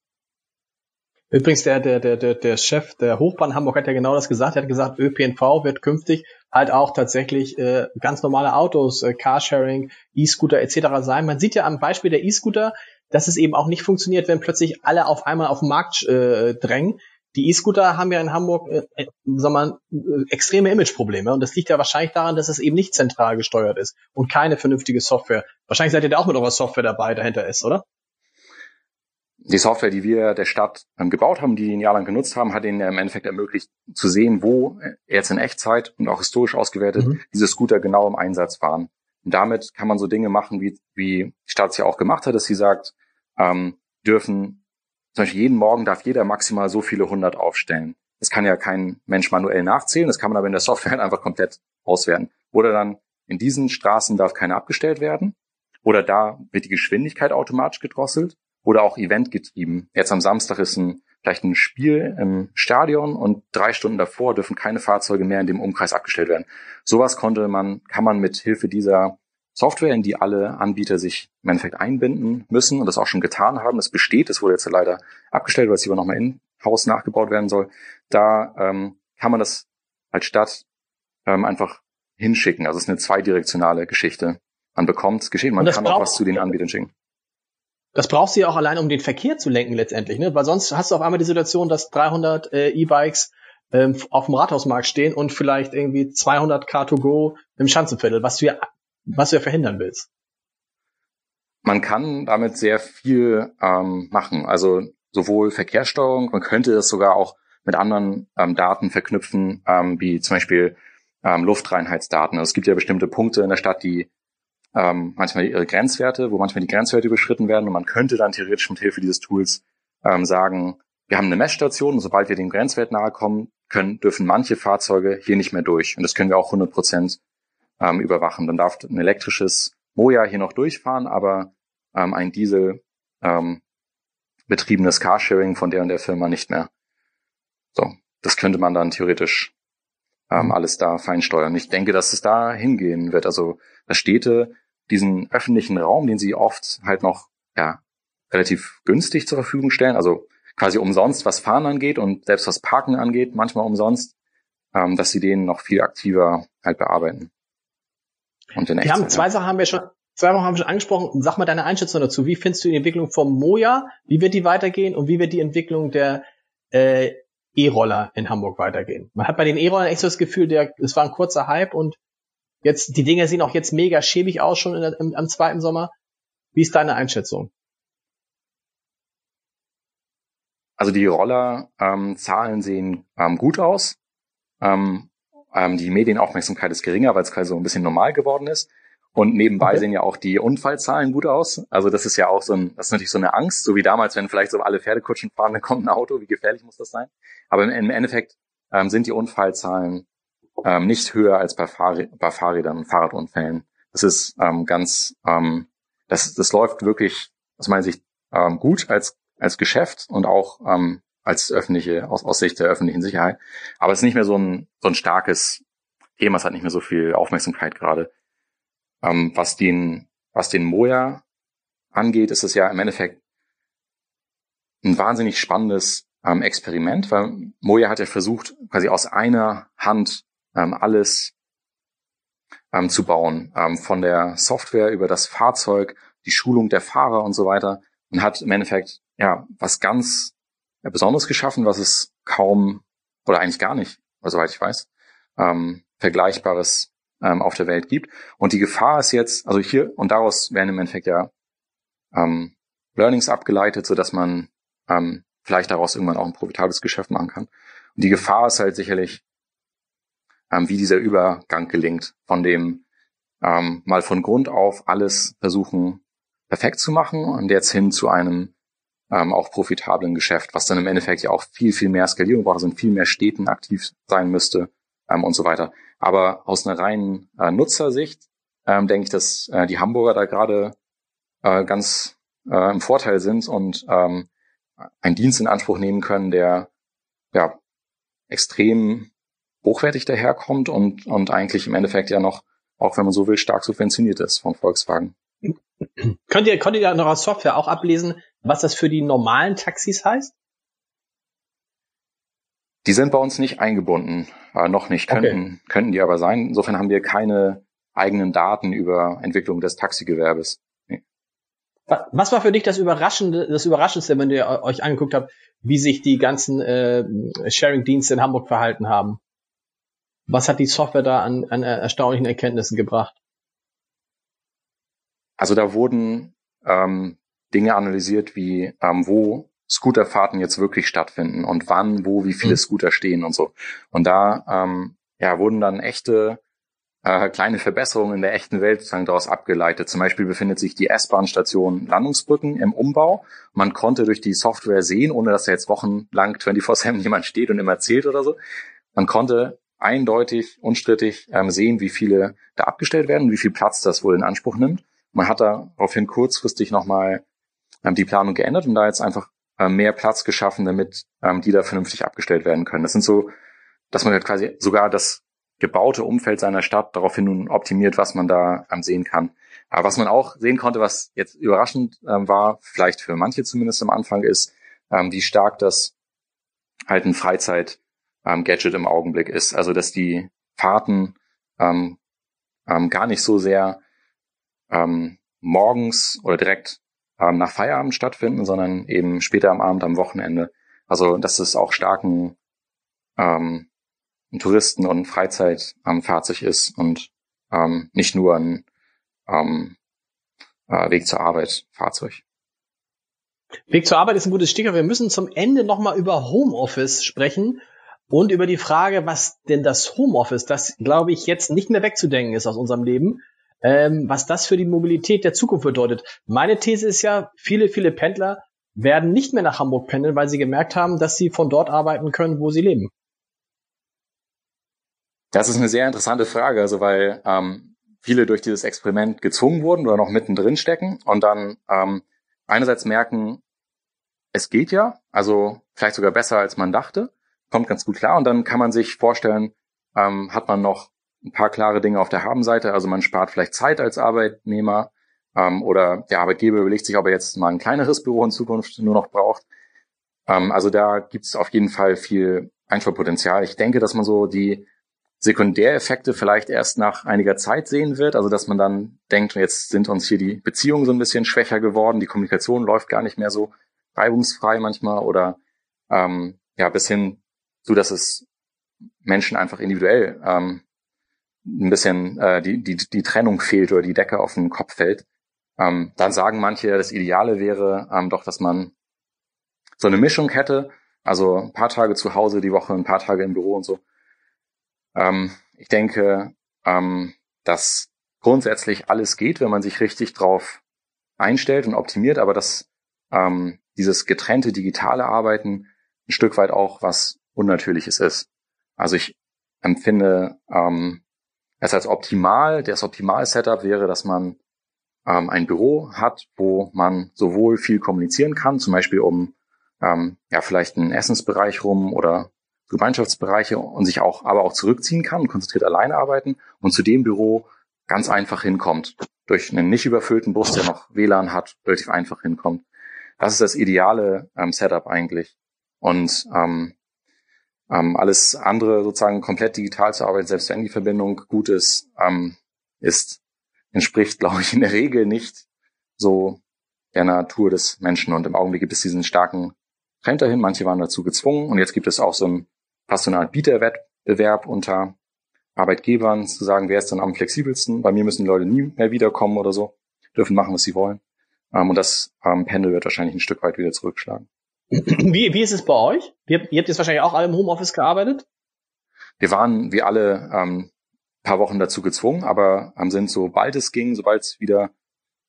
Übrigens, der, der, der, der, der Chef der Hochbahn Hamburg hat ja genau das gesagt. Er hat gesagt, ÖPNV wird künftig halt auch tatsächlich äh, ganz normale Autos, äh, Carsharing, E-Scooter etc. sein. Man sieht ja am Beispiel der E-Scooter, dass es eben auch nicht funktioniert, wenn plötzlich alle auf einmal auf den Markt äh, drängen. Die E-Scooter haben ja in Hamburg äh, äh sagen wir, äh, extreme Imageprobleme und das liegt ja wahrscheinlich daran, dass es eben nicht zentral gesteuert ist und keine vernünftige Software. Wahrscheinlich seid ihr da auch mit eurer Software dabei, dahinter ist, oder? die Software, die wir der Stadt ähm, gebaut haben, die ein Jahr lang genutzt haben, hat ihnen im Endeffekt ermöglicht zu sehen, wo jetzt in Echtzeit und auch historisch ausgewertet mhm. diese Scooter genau im Einsatz waren. Und damit kann man so Dinge machen, wie, wie die Stadt es ja auch gemacht hat, dass sie sagt, ähm, dürfen, zum Beispiel jeden Morgen darf jeder maximal so viele hundert aufstellen. Das kann ja kein Mensch manuell nachzählen, das kann man aber in der Software einfach komplett auswerten. Oder dann in diesen Straßen darf keiner abgestellt werden. Oder da wird die Geschwindigkeit automatisch gedrosselt oder auch eventgetrieben. Jetzt am Samstag ist ein, vielleicht ein Spiel im Stadion und drei Stunden davor dürfen keine Fahrzeuge mehr in dem Umkreis abgestellt werden. Sowas konnte man, kann man mit Hilfe dieser Software, in die alle Anbieter sich im Endeffekt einbinden müssen und das auch schon getan haben. Es besteht, es wurde jetzt leider abgestellt, weil es lieber nochmal in Haus nachgebaut werden soll. Da ähm, kann man das als Stadt ähm, einfach hinschicken. Also es ist eine zweidirektionale Geschichte. Man bekommt geschehen, man kann auch was zu den Anbietern schicken. Das brauchst du ja auch allein, um den Verkehr zu lenken letztendlich, ne? Weil sonst hast du auf einmal die Situation, dass 300 äh, E-Bikes ähm, auf dem Rathausmarkt stehen und vielleicht irgendwie 200 Car2Go im Schanzenviertel, was du ja, was du ja verhindern willst. Man kann damit sehr viel ähm, machen. Also sowohl Verkehrssteuerung, man könnte das sogar auch mit anderen ähm, Daten verknüpfen, ähm, wie zum Beispiel ähm, Luftreinheitsdaten. Also es gibt ja bestimmte Punkte in der Stadt, die ähm, manchmal ihre Grenzwerte, wo manchmal die Grenzwerte überschritten werden und man könnte dann theoretisch mit Hilfe dieses Tools ähm, sagen, wir haben eine Messstation und sobald wir dem Grenzwert nahe kommen, können, dürfen manche Fahrzeuge hier nicht mehr durch. Und das können wir auch 100 Prozent ähm, überwachen. Dann darf ein elektrisches Moja hier noch durchfahren, aber ähm, ein Diesel ähm, betriebenes Carsharing von der und der Firma nicht mehr. So, das könnte man dann theoretisch ähm, alles da feinsteuern. Ich denke, dass es da hingehen wird. Also, dass Städte diesen öffentlichen Raum, den sie oft halt noch ja, relativ günstig zur Verfügung stellen, also quasi umsonst, was Fahren angeht und selbst was Parken angeht, manchmal umsonst, ähm, dass sie den noch viel aktiver halt bearbeiten. Und in wir haben zwei Sachen haben wir schon, zwei Sachen haben wir schon angesprochen. Sag mal deine Einschätzung dazu. Wie findest du die Entwicklung vom Moja? Wie wird die weitergehen? Und wie wird die Entwicklung der äh, E-Roller in Hamburg weitergehen? Man hat bei den E-Rollern echt so das Gefühl, der, es war ein kurzer Hype und jetzt, die Dinger sehen auch jetzt mega schäbig aus schon der, im, am zweiten Sommer. Wie ist deine Einschätzung? Also die Roller-Zahlen ähm, sehen ähm, gut aus. Ähm, ähm, die Medienaufmerksamkeit ist geringer, weil es quasi so ein bisschen normal geworden ist. Und nebenbei okay. sehen ja auch die Unfallzahlen gut aus. Also das ist ja auch so ein, das ist natürlich so eine Angst, so wie damals, wenn vielleicht so alle Pferdekutschen fahren, dann kommt ein Auto, wie gefährlich muss das sein? Aber im, im Endeffekt ähm, sind die Unfallzahlen ähm, nicht höher als bei, Fahr bei Fahrrädern und Fahrradunfällen. Das ist ähm, ganz, ähm, das, das läuft wirklich aus meiner Sicht ähm, gut als, als Geschäft und auch ähm, als öffentliche, aus, aus Sicht der öffentlichen Sicherheit. Aber es ist nicht mehr so ein, so ein starkes Thema, es hat nicht mehr so viel Aufmerksamkeit gerade. Ähm, was den, was den Moja angeht, ist es ja im Endeffekt ein wahnsinnig spannendes ähm, Experiment, weil Moja hat ja versucht, quasi aus einer Hand ähm, alles ähm, zu bauen, ähm, von der Software über das Fahrzeug, die Schulung der Fahrer und so weiter und hat im Endeffekt ja was ganz Besonderes geschaffen, was es kaum oder eigentlich gar nicht, soweit ich weiß, ähm, Vergleichbares ähm, auf der Welt gibt. Und die Gefahr ist jetzt, also hier und daraus werden im Endeffekt ja ähm, Learnings abgeleitet, so dass man ähm, vielleicht daraus irgendwann auch ein profitables Geschäft machen kann. Und die Gefahr ist halt sicherlich, ähm, wie dieser Übergang gelingt, von dem ähm, mal von Grund auf alles versuchen perfekt zu machen und jetzt hin zu einem ähm, auch profitablen Geschäft, was dann im Endeffekt ja auch viel, viel mehr Skalierung braucht, also in viel mehr Städten aktiv sein müsste ähm, und so weiter. Aber aus einer reinen äh, Nutzersicht ähm, denke ich, dass äh, die Hamburger da gerade äh, ganz äh, im Vorteil sind und ähm, einen Dienst in Anspruch nehmen können, der ja extrem hochwertig daherkommt und, und eigentlich im Endeffekt ja noch, auch wenn man so will, stark subventioniert ist von Volkswagen. Könnt ihr, könnt ihr noch als Software auch ablesen, was das für die normalen Taxis heißt? Die sind bei uns nicht eingebunden, äh, noch nicht, könnten, okay. könnten die aber sein. Insofern haben wir keine eigenen Daten über Entwicklung des Taxigewerbes. Nee. Was war für dich das Überraschende, das Überraschendste, wenn ihr euch angeguckt habt, wie sich die ganzen äh, Sharing-Dienste in Hamburg verhalten haben? Was hat die Software da an, an erstaunlichen Erkenntnissen gebracht? Also da wurden ähm, Dinge analysiert, wie ähm, wo Scooterfahrten jetzt wirklich stattfinden und wann, wo, wie viele mhm. Scooter stehen und so. Und da ähm, ja, wurden dann echte äh, kleine Verbesserungen in der echten Welt sozusagen daraus abgeleitet. Zum Beispiel befindet sich die S-Bahn-Station Landungsbrücken im Umbau. Man konnte durch die Software sehen, ohne dass da jetzt wochenlang 24-7 jemand steht und immer erzählt oder so. Man konnte eindeutig, unstrittig ähm, sehen, wie viele da abgestellt werden und wie viel Platz das wohl in Anspruch nimmt. Man hat daraufhin kurzfristig nochmal ähm, die Planung geändert und da jetzt einfach ähm, mehr Platz geschaffen, damit ähm, die da vernünftig abgestellt werden können. Das sind so, dass man halt quasi sogar das gebaute Umfeld seiner Stadt daraufhin nun optimiert, was man da ähm, sehen kann. Aber was man auch sehen konnte, was jetzt überraschend ähm, war, vielleicht für manche zumindest am Anfang, ist, ähm, wie stark das halt ein Freizeit-Gadget ähm, im Augenblick ist. Also dass die Fahrten ähm, ähm, gar nicht so sehr ähm, morgens oder direkt ähm, nach Feierabend stattfinden, sondern eben später am Abend, am Wochenende. Also dass es auch starken ähm, Touristen- und Freizeitfahrzeug ähm, ist und ähm, nicht nur ein ähm, äh, Weg zur Arbeit Fahrzeug. Weg zur Arbeit ist ein gutes Stichwort. Wir müssen zum Ende nochmal über Homeoffice sprechen und über die Frage, was denn das Homeoffice, das glaube ich jetzt nicht mehr wegzudenken ist aus unserem Leben, ähm, was das für die Mobilität der Zukunft bedeutet. Meine These ist ja, viele, viele Pendler werden nicht mehr nach Hamburg pendeln, weil sie gemerkt haben, dass sie von dort arbeiten können, wo sie leben. Das ist eine sehr interessante Frage, also weil ähm, viele durch dieses Experiment gezwungen wurden oder noch mittendrin stecken und dann ähm, einerseits merken, es geht ja, also vielleicht sogar besser als man dachte, kommt ganz gut klar und dann kann man sich vorstellen, ähm, hat man noch ein paar klare Dinge auf der Habenseite, also man spart vielleicht Zeit als Arbeitnehmer ähm, oder der Arbeitgeber überlegt sich, ob er jetzt mal ein kleineres Büro in Zukunft nur noch braucht. Ähm, also da gibt es auf jeden Fall viel Einsparpotenzial. Ich denke, dass man so die Sekundäreffekte vielleicht erst nach einiger Zeit sehen wird. Also dass man dann denkt, jetzt sind uns hier die Beziehungen so ein bisschen schwächer geworden, die Kommunikation läuft gar nicht mehr so reibungsfrei manchmal oder ähm, ja bis hin zu, dass es Menschen einfach individuell ähm, ein bisschen äh, die, die, die Trennung fehlt oder die Decke auf den Kopf fällt. Ähm, dann sagen manche, das Ideale wäre ähm, doch, dass man so eine Mischung hätte, also ein paar Tage zu Hause die Woche, ein paar Tage im Büro und so. Ähm, ich denke, ähm, dass grundsätzlich alles geht, wenn man sich richtig drauf einstellt und optimiert, aber dass ähm, dieses getrennte digitale Arbeiten ein Stück weit auch was Unnatürliches ist. Also ich empfinde ähm, es als optimal. Das Optimal-Setup wäre, dass man ähm, ein Büro hat, wo man sowohl viel kommunizieren kann, zum Beispiel um ähm, ja vielleicht einen Essensbereich rum oder Gemeinschaftsbereiche und sich auch aber auch zurückziehen kann und konzentriert alleine arbeiten und zu dem Büro ganz einfach hinkommt. Durch einen nicht überfüllten Bus, der noch WLAN hat, relativ einfach hinkommt. Das ist das ideale ähm, Setup eigentlich. Und ähm, ähm, alles andere sozusagen komplett digital zu arbeiten, selbst wenn die Verbindung gut ist, ähm, ist, entspricht, glaube ich, in der Regel nicht so der Natur des Menschen. Und im Augenblick gibt es diesen starken Trend dahin. Manche waren dazu gezwungen. Und jetzt gibt es auch so einen passionalen Bieterwettbewerb unter Arbeitgebern zu sagen, wer ist dann am flexibelsten. Bei mir müssen die Leute nie mehr wiederkommen oder so, dürfen machen, was sie wollen. Ähm, und das ähm, Pendel wird wahrscheinlich ein Stück weit wieder zurückschlagen. Wie, wie ist es bei euch? Ihr, habt jetzt wahrscheinlich auch alle im Homeoffice gearbeitet? Wir waren wie alle ähm, paar Wochen dazu gezwungen, aber ähm, sind sobald es ging, sobald es wieder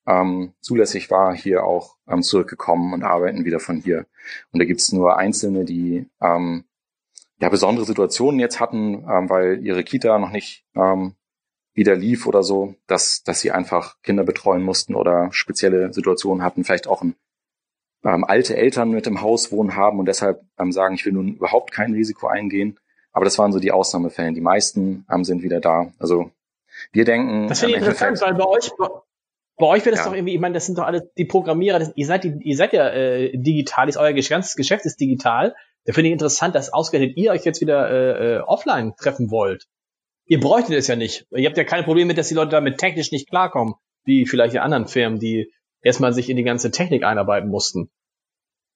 ähm, zulässig war, hier auch ähm, zurückgekommen und arbeiten wieder von hier. Und da gibt's nur Einzelne, die ähm, ja besondere Situationen jetzt hatten, ähm, weil ihre Kita noch nicht ähm, wieder lief oder so, dass, dass sie einfach Kinder betreuen mussten oder spezielle Situationen hatten, vielleicht auch ein ähm, alte Eltern mit im Haus wohnen haben und deshalb ähm, sagen, ich will nun überhaupt kein Risiko eingehen. Aber das waren so die Ausnahmefälle. Die meisten ähm, sind wieder da. Also wir denken. Das finde ich interessant, weil bei euch, bei euch wird es ja. doch irgendwie, ich meine, das sind doch alle die Programmierer, das, ihr seid die, ihr seid ja äh, digital, ist euer ganzes Geschäft ist digital. Da finde ich interessant, dass ausgerechnet ihr euch jetzt wieder äh, äh, offline treffen wollt. Ihr bräuchtet es ja nicht. Ihr habt ja keine Probleme mit, dass die Leute damit technisch nicht klarkommen, wie vielleicht die anderen Firmen, die erstmal sich in die ganze Technik einarbeiten mussten.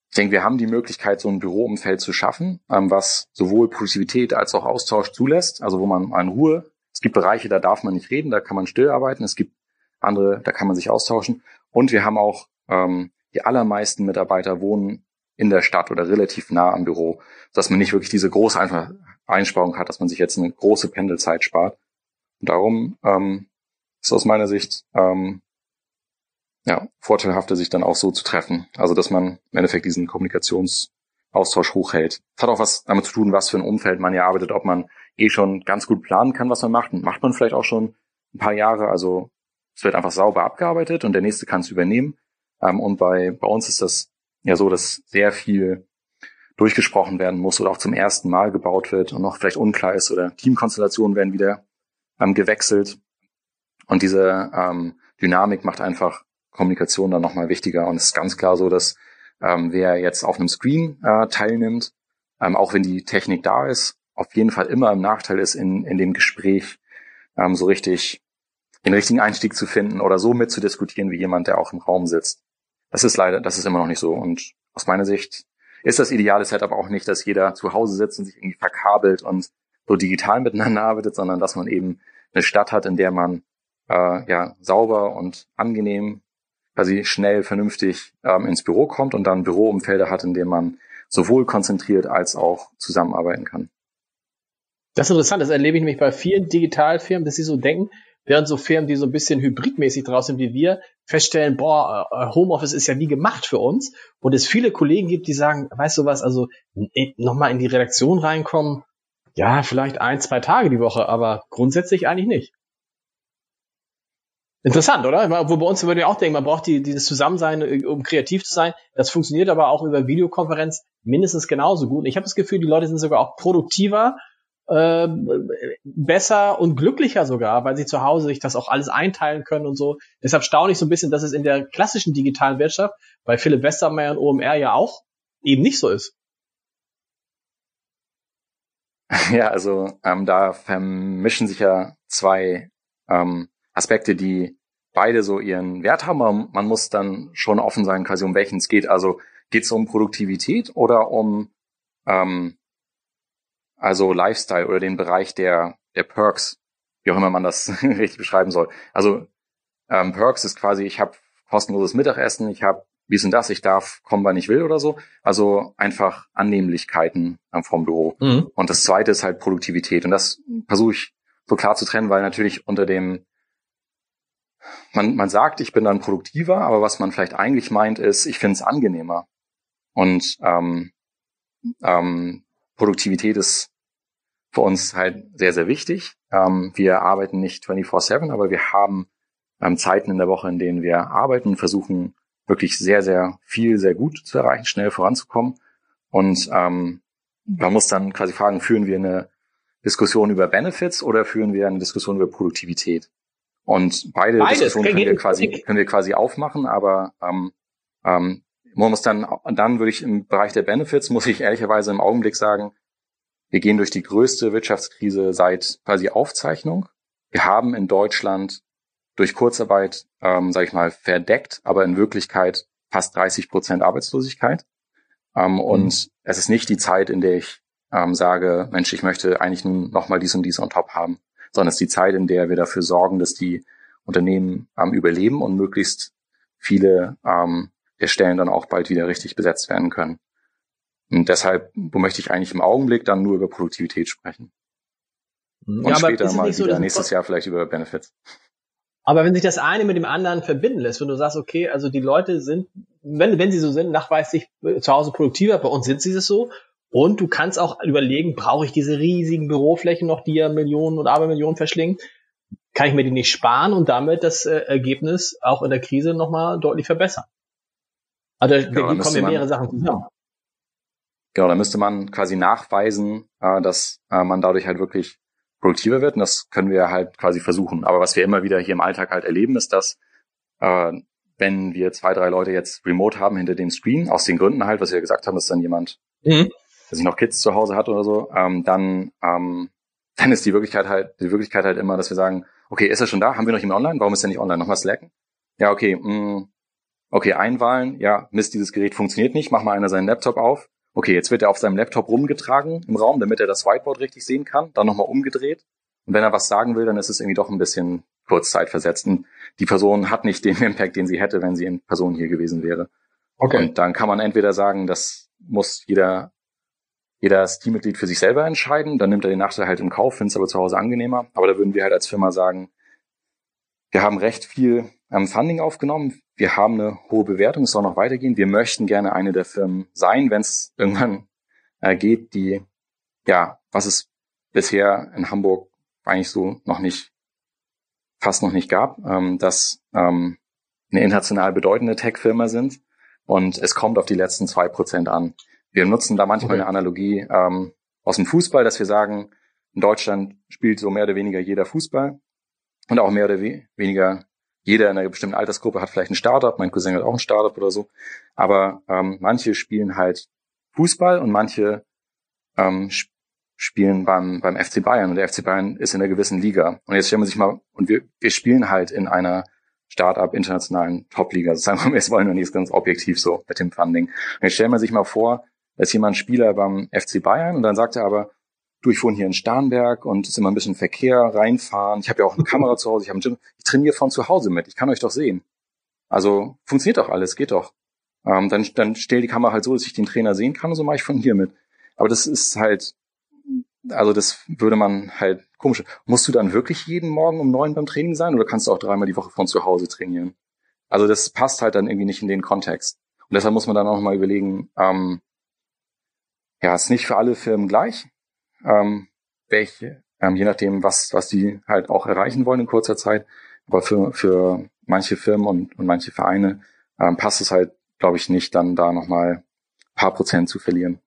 Ich denke, wir haben die Möglichkeit, so ein Büroumfeld zu schaffen, ähm, was sowohl Produktivität als auch Austausch zulässt, also wo man in Ruhe, es gibt Bereiche, da darf man nicht reden, da kann man still arbeiten, es gibt andere, da kann man sich austauschen. Und wir haben auch, ähm, die allermeisten Mitarbeiter wohnen in der Stadt oder relativ nah am Büro, dass man nicht wirklich diese große Einsparung hat, dass man sich jetzt eine große Pendelzeit spart. Und darum ähm, ist aus meiner Sicht ähm, ja, vorteilhafter, sich dann auch so zu treffen. Also, dass man im Endeffekt diesen Kommunikationsaustausch hochhält. Das hat auch was damit zu tun, was für ein Umfeld man ja arbeitet, ob man eh schon ganz gut planen kann, was man macht. Und macht man vielleicht auch schon ein paar Jahre. Also, es wird einfach sauber abgearbeitet und der nächste kann es übernehmen. Ähm, und bei, bei uns ist das ja so, dass sehr viel durchgesprochen werden muss oder auch zum ersten Mal gebaut wird und noch vielleicht unklar ist oder Teamkonstellationen werden wieder ähm, gewechselt. Und diese ähm, Dynamik macht einfach Kommunikation dann nochmal wichtiger. Und es ist ganz klar so, dass ähm, wer jetzt auf einem Screen äh, teilnimmt, ähm, auch wenn die Technik da ist, auf jeden Fall immer im Nachteil ist, in, in dem Gespräch ähm, so richtig den richtigen Einstieg zu finden oder so mitzudiskutieren wie jemand, der auch im Raum sitzt. Das ist leider, das ist immer noch nicht so. Und aus meiner Sicht ist das ideale Setup auch nicht, dass jeder zu Hause sitzt und sich irgendwie verkabelt und so digital miteinander arbeitet, sondern dass man eben eine Stadt hat, in der man äh, ja sauber und angenehm quasi schnell vernünftig ähm, ins Büro kommt und dann Büroumfelder hat, in denen man sowohl konzentriert als auch zusammenarbeiten kann. Das ist interessant, das erlebe ich nämlich bei vielen Digitalfirmen, dass sie so denken, während so Firmen, die so ein bisschen hybridmäßig draus sind wie wir, feststellen, boah, äh, Homeoffice ist ja wie gemacht für uns. Und es viele Kollegen gibt, die sagen, weißt du was, also nochmal in die Redaktion reinkommen, ja, vielleicht ein, zwei Tage die Woche, aber grundsätzlich eigentlich nicht. Interessant, oder? Wo bei uns würde ich auch denken, man braucht die, dieses Zusammensein, äh, um kreativ zu sein. Das funktioniert aber auch über Videokonferenz mindestens genauso gut. Und ich habe das Gefühl, die Leute sind sogar auch produktiver, äh, besser und glücklicher sogar, weil sie zu Hause sich das auch alles einteilen können und so. Deshalb staune ich so ein bisschen, dass es in der klassischen digitalen Wirtschaft bei Philipp Westermeier und OMR ja auch eben nicht so ist. Ja, also ähm, da vermischen sich ja zwei ähm, Aspekte, die beide so ihren Wert haben, aber man muss dann schon offen sein, quasi um welchen es geht. Also geht es um Produktivität oder um ähm, also Lifestyle oder den Bereich der, der Perks, wie auch immer man das richtig beschreiben soll. Also ähm, Perks ist quasi, ich habe kostenloses Mittagessen, ich habe dies und das, ich darf kommen, wann ich will oder so. Also einfach Annehmlichkeiten ähm, vom Büro. Mhm. Und das zweite ist halt Produktivität. Und das versuche ich so klar zu trennen, weil natürlich unter dem man, man sagt, ich bin dann produktiver, aber was man vielleicht eigentlich meint, ist, ich finde es angenehmer. Und ähm, ähm, Produktivität ist für uns halt sehr, sehr wichtig. Ähm, wir arbeiten nicht 24-7, aber wir haben ähm, Zeiten in der Woche, in denen wir arbeiten und versuchen wirklich sehr, sehr viel, sehr gut zu erreichen, schnell voranzukommen. Und ähm, man muss dann quasi fragen, führen wir eine Diskussion über Benefits oder führen wir eine Diskussion über Produktivität? Und beide Beides. Diskussionen können wir quasi, können wir quasi aufmachen, aber ähm, ähm, man muss dann, dann würde ich im Bereich der Benefits, muss ich ehrlicherweise im Augenblick sagen, wir gehen durch die größte Wirtschaftskrise seit quasi Aufzeichnung. Wir haben in Deutschland durch Kurzarbeit, ähm, sage ich mal, verdeckt, aber in Wirklichkeit fast 30 Prozent Arbeitslosigkeit. Ähm, mhm. Und es ist nicht die Zeit, in der ich ähm, sage, Mensch, ich möchte eigentlich nun nochmal dies und dies on top haben sondern es ist die Zeit, in der wir dafür sorgen, dass die Unternehmen ähm, überleben und möglichst viele ähm, der Stellen dann auch bald wieder richtig besetzt werden können. Und deshalb möchte ich eigentlich im Augenblick dann nur über Produktivität sprechen. Und ja, später mal so, wieder nächstes Jahr vielleicht über Benefits. Aber wenn sich das eine mit dem anderen verbinden lässt, wenn du sagst, okay, also die Leute sind, wenn, wenn sie so sind, nachweislich zu Hause produktiver, bei uns sind sie das so, und du kannst auch überlegen, brauche ich diese riesigen Büroflächen noch, die ja Millionen und Abermillionen verschlingen? Kann ich mir die nicht sparen und damit das äh, Ergebnis auch in der Krise nochmal deutlich verbessern? Also da genau, kommen ja mehrere Sachen zusammen. Genau, da müsste man quasi nachweisen, äh, dass äh, man dadurch halt wirklich produktiver wird. Und das können wir halt quasi versuchen. Aber was wir immer wieder hier im Alltag halt erleben, ist, dass äh, wenn wir zwei, drei Leute jetzt remote haben hinter dem Screen, aus den Gründen halt, was wir gesagt haben, dass dann jemand mhm dass ich noch Kids zu Hause hatte oder so, ähm, dann, ähm, dann ist die Wirklichkeit halt, die Wirklichkeit halt immer, dass wir sagen, okay, ist er schon da? Haben wir noch jemanden online? Warum ist er nicht online? Nochmal slacken? Ja, okay, mh, mm, okay, einwahlen, ja, Mist, dieses Gerät funktioniert nicht, mach mal einer seinen Laptop auf. Okay, jetzt wird er auf seinem Laptop rumgetragen im Raum, damit er das Whiteboard richtig sehen kann, dann nochmal umgedreht. Und wenn er was sagen will, dann ist es irgendwie doch ein bisschen Kurzzeit versetzt. Und die Person hat nicht den Impact, den sie hätte, wenn sie in Person hier gewesen wäre. Okay. Und dann kann man entweder sagen, das muss jeder jeder Teammitglied für sich selber entscheiden. Dann nimmt er den Nachteil halt im Kauf, findet es aber zu Hause angenehmer. Aber da würden wir halt als Firma sagen, wir haben recht viel ähm, Funding aufgenommen. Wir haben eine hohe Bewertung, es soll noch weitergehen. Wir möchten gerne eine der Firmen sein, wenn es irgendwann äh, geht, die, ja, was es bisher in Hamburg eigentlich so noch nicht, fast noch nicht gab, ähm, dass ähm, eine international bedeutende Tech-Firma sind. Und es kommt auf die letzten zwei Prozent an. Wir nutzen da manchmal okay. eine Analogie ähm, aus dem Fußball, dass wir sagen, in Deutschland spielt so mehr oder weniger jeder Fußball und auch mehr oder we weniger jeder in einer bestimmten Altersgruppe hat vielleicht ein Startup, mein Cousin hat auch ein Startup oder so, aber ähm, manche spielen halt Fußball und manche ähm, spielen beim, beim FC Bayern und der FC Bayern ist in einer gewissen Liga. Und jetzt stellen wir sich mal, und wir, wir spielen halt in einer Startup internationalen Top-Liga. Sagen wir mal, jetzt wollen wir nicht ganz objektiv so mit dem Funding. Und jetzt stellen wir sich mal vor, da ist jemand Spieler beim FC Bayern und dann sagt er aber, du, ich wohne hier in Starnberg und es ist immer ein bisschen Verkehr, reinfahren. Ich habe ja auch eine Kamera zu Hause, ich, habe Gym. ich trainiere von zu Hause mit, ich kann euch doch sehen. Also funktioniert doch alles, geht doch. Ähm, dann, dann stell die Kamera halt so, dass ich den Trainer sehen kann und so mache ich von hier mit. Aber das ist halt, also das würde man halt komisch. Musst du dann wirklich jeden Morgen um neun beim Training sein oder kannst du auch dreimal die Woche von zu Hause trainieren? Also das passt halt dann irgendwie nicht in den Kontext. Und deshalb muss man dann auch mal überlegen, ähm, ja, ist nicht für alle Firmen gleich. Ähm, welche, ähm, je nachdem, was, was die halt auch erreichen wollen in kurzer Zeit. aber für, für manche Firmen und, und manche Vereine ähm, passt es halt, glaube ich, nicht, dann da nochmal paar Prozent zu verlieren.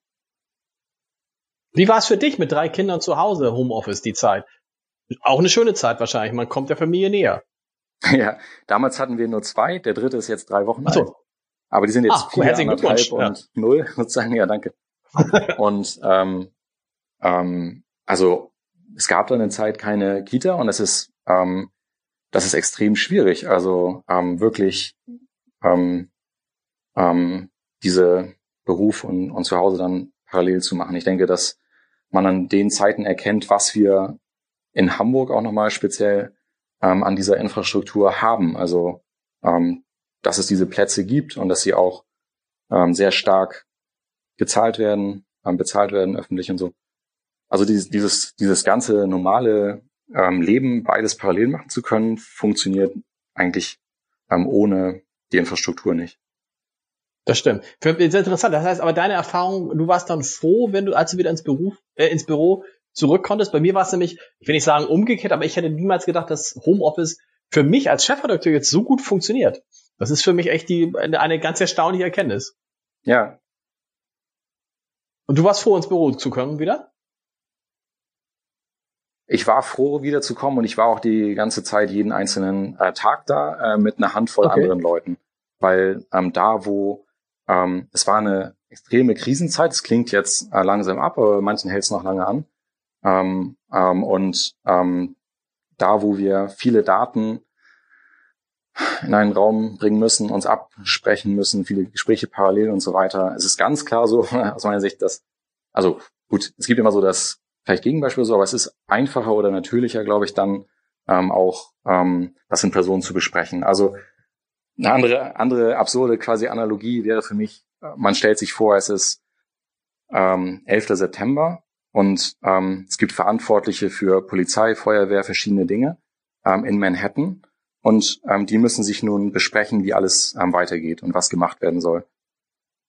Wie war es für dich mit drei Kindern zu Hause, Homeoffice, die Zeit? Auch eine schöne Zeit wahrscheinlich. Man kommt der Familie näher. Ja, damals hatten wir nur zwei. Der dritte ist jetzt drei Wochen alt. So. Aber die sind jetzt ah, vier, anderthalb und ja. null sozusagen. Ja, danke. Und ähm, ähm, also es gab dann eine Zeit keine Kita und es ist ähm, das ist extrem schwierig. Also ähm, wirklich ähm, ähm, diese Beruf und, und zu Hause dann parallel zu machen. Ich denke, dass man an den Zeiten erkennt, was wir in Hamburg auch nochmal speziell ähm, an dieser Infrastruktur haben. Also, ähm, dass es diese Plätze gibt und dass sie auch ähm, sehr stark gezahlt werden, ähm, bezahlt werden, öffentlich und so. Also dieses, dieses, dieses ganze normale ähm, Leben, beides parallel machen zu können, funktioniert eigentlich ähm, ohne die Infrastruktur nicht. Das stimmt. Für, sehr interessant. Das heißt, aber deine Erfahrung, du warst dann froh, wenn du, als du wieder ins Beruf, äh, ins Büro zurück konntest. Bei mir war es nämlich, ich will nicht sagen umgekehrt, aber ich hätte niemals gedacht, dass Homeoffice für mich als Chefredakteur jetzt so gut funktioniert. Das ist für mich echt die, eine ganz erstaunliche Erkenntnis. Ja. Und du warst froh, ins Büro zu kommen wieder? Ich war froh, wiederzukommen und ich war auch die ganze Zeit jeden einzelnen äh, Tag da äh, mit einer Handvoll okay. anderen Leuten. Weil ähm, da, wo ähm, es war eine extreme Krisenzeit, es klingt jetzt äh, langsam ab, aber manchen hält es noch lange an. Ähm, ähm, und ähm, da, wo wir viele Daten in einen Raum bringen müssen, uns absprechen müssen, viele Gespräche parallel und so weiter. Es ist ganz klar so, aus meiner Sicht, dass, also gut, es gibt immer so das vielleicht Gegenbeispiel so, aber es ist einfacher oder natürlicher, glaube ich, dann ähm, auch ähm, das in Person zu besprechen. Also eine andere, andere absurde quasi Analogie wäre für mich, man stellt sich vor, es ist ähm, 11. September und ähm, es gibt Verantwortliche für Polizei, Feuerwehr, verschiedene Dinge ähm, in Manhattan. Und ähm, die müssen sich nun besprechen, wie alles ähm, weitergeht und was gemacht werden soll.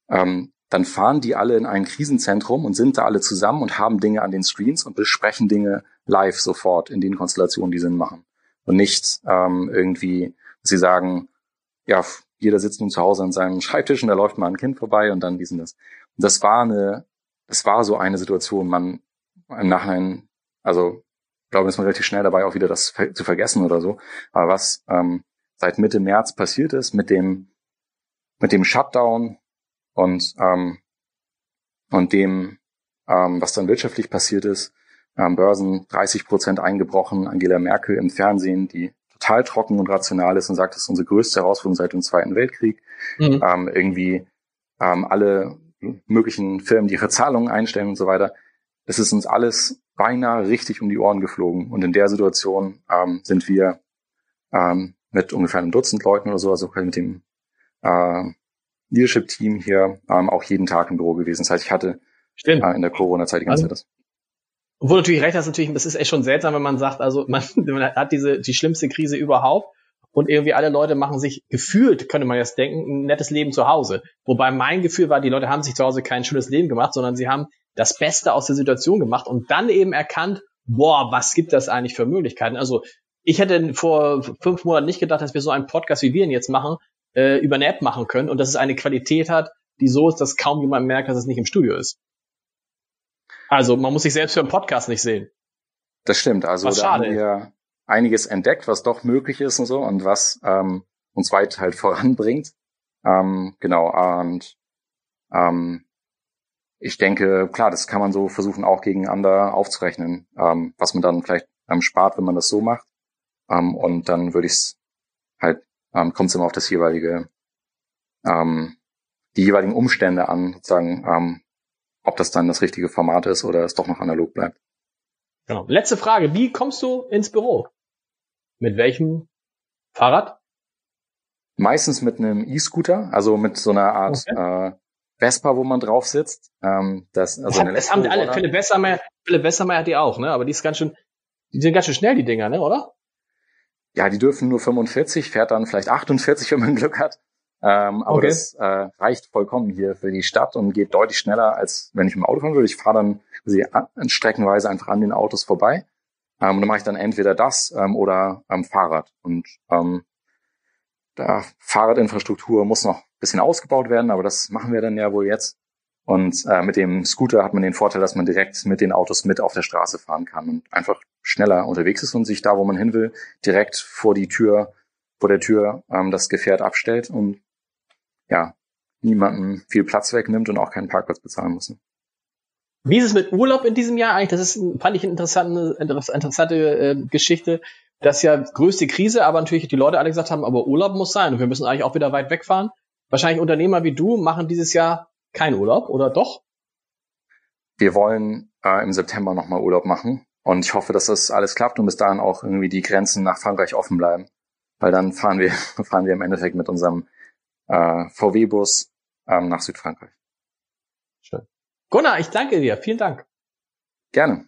Ähm, dann fahren die alle in ein Krisenzentrum und sind da alle zusammen und haben Dinge an den Screens und besprechen Dinge live sofort in den Konstellationen, die Sinn machen. Und nicht ähm, irgendwie, dass sie sagen, ja, jeder sitzt nun zu Hause an seinem Schreibtisch und da läuft mal ein Kind vorbei und dann diesen das. Und das war eine es war so eine Situation, man im Nachhinein, also glaube, ist man relativ schnell dabei, auch wieder das zu vergessen oder so. Aber was ähm, seit Mitte März passiert ist mit dem mit dem Shutdown und ähm, und dem, ähm, was dann wirtschaftlich passiert ist, ähm, Börsen 30 Prozent eingebrochen, Angela Merkel im Fernsehen, die total trocken und rational ist und sagt, das ist unsere größte Herausforderung seit dem Zweiten Weltkrieg. Mhm. Ähm, irgendwie ähm, alle möglichen Firmen, die ihre Zahlungen einstellen und so weiter. Es ist uns alles beinahe richtig um die Ohren geflogen. Und in der Situation ähm, sind wir ähm, mit ungefähr einem Dutzend Leuten oder so, also mit dem äh, Leadership-Team hier ähm, auch jeden Tag im Büro gewesen. Das heißt, ich hatte äh, in der Corona-Zeit die ganze also, Zeit das. Obwohl natürlich recht hast, natürlich, das ist echt schon seltsam, wenn man sagt, also man, man hat diese die schlimmste Krise überhaupt und irgendwie alle Leute machen sich gefühlt, könnte man jetzt denken, ein nettes Leben zu Hause. Wobei mein Gefühl war, die Leute haben sich zu Hause kein schönes Leben gemacht, sondern sie haben das Beste aus der Situation gemacht und dann eben erkannt, boah, was gibt das eigentlich für Möglichkeiten? Also ich hätte vor fünf Monaten nicht gedacht, dass wir so einen Podcast, wie wir ihn jetzt machen, äh, über eine App machen können und dass es eine Qualität hat, die so ist, dass kaum jemand merkt, dass es nicht im Studio ist. Also man muss sich selbst für einen Podcast nicht sehen. Das stimmt. Also was da schade haben wir einiges entdeckt, was doch möglich ist und so und was ähm, uns weit halt voranbringt. Ähm, genau, und ähm, ich denke, klar, das kann man so versuchen auch gegeneinander aufzurechnen, ähm, was man dann vielleicht ähm, spart, wenn man das so macht. Ähm, und dann würde ich es halt, ähm, kommt es immer auf das jeweilige, ähm, die jeweiligen Umstände an, sozusagen, ähm, ob das dann das richtige Format ist oder es doch noch analog bleibt. Genau. Letzte Frage. Wie kommst du ins Büro? Mit welchem Fahrrad? Meistens mit einem E-Scooter, also mit so einer Art okay. äh, Vespa, wo man drauf sitzt. Ähm, das, also das, das haben die alle. Philipp Westermeier, Philipp Westermeier hat die auch, ne? Aber die ist ganz schön, die sind ganz schön schnell, die Dinger, ne, oder? Ja, die dürfen nur 45, fährt dann vielleicht 48, wenn man Glück hat. Ähm, aber okay. das äh, reicht vollkommen hier für die Stadt und geht deutlich schneller, als wenn ich im Auto fahren würde. Ich fahre dann sie streckenweise einfach an den Autos vorbei. Ähm, und dann mache ich dann entweder das ähm, oder ähm, Fahrrad. Und ähm, da Fahrradinfrastruktur muss noch bisschen ausgebaut werden, aber das machen wir dann ja wohl jetzt. Und äh, mit dem Scooter hat man den Vorteil, dass man direkt mit den Autos mit auf der Straße fahren kann und einfach schneller unterwegs ist und sich da, wo man hin will, direkt vor die Tür, vor der Tür ähm, das Gefährt abstellt und ja, niemandem viel Platz wegnimmt und auch keinen Parkplatz bezahlen muss. Wie ist es mit Urlaub in diesem Jahr eigentlich? Das ist, fand ich eine interessante, interessante äh, Geschichte. Das ist ja größte Krise, aber natürlich die Leute alle gesagt haben, aber Urlaub muss sein und wir müssen eigentlich auch wieder weit wegfahren. Wahrscheinlich Unternehmer wie du machen dieses Jahr keinen Urlaub, oder doch? Wir wollen äh, im September nochmal Urlaub machen und ich hoffe, dass das alles klappt und bis dahin auch irgendwie die Grenzen nach Frankreich offen bleiben. Weil dann fahren wir, fahren wir im Endeffekt mit unserem äh, VW-Bus ähm, nach Südfrankreich. Schön. Gunnar, ich danke dir. Vielen Dank. Gerne.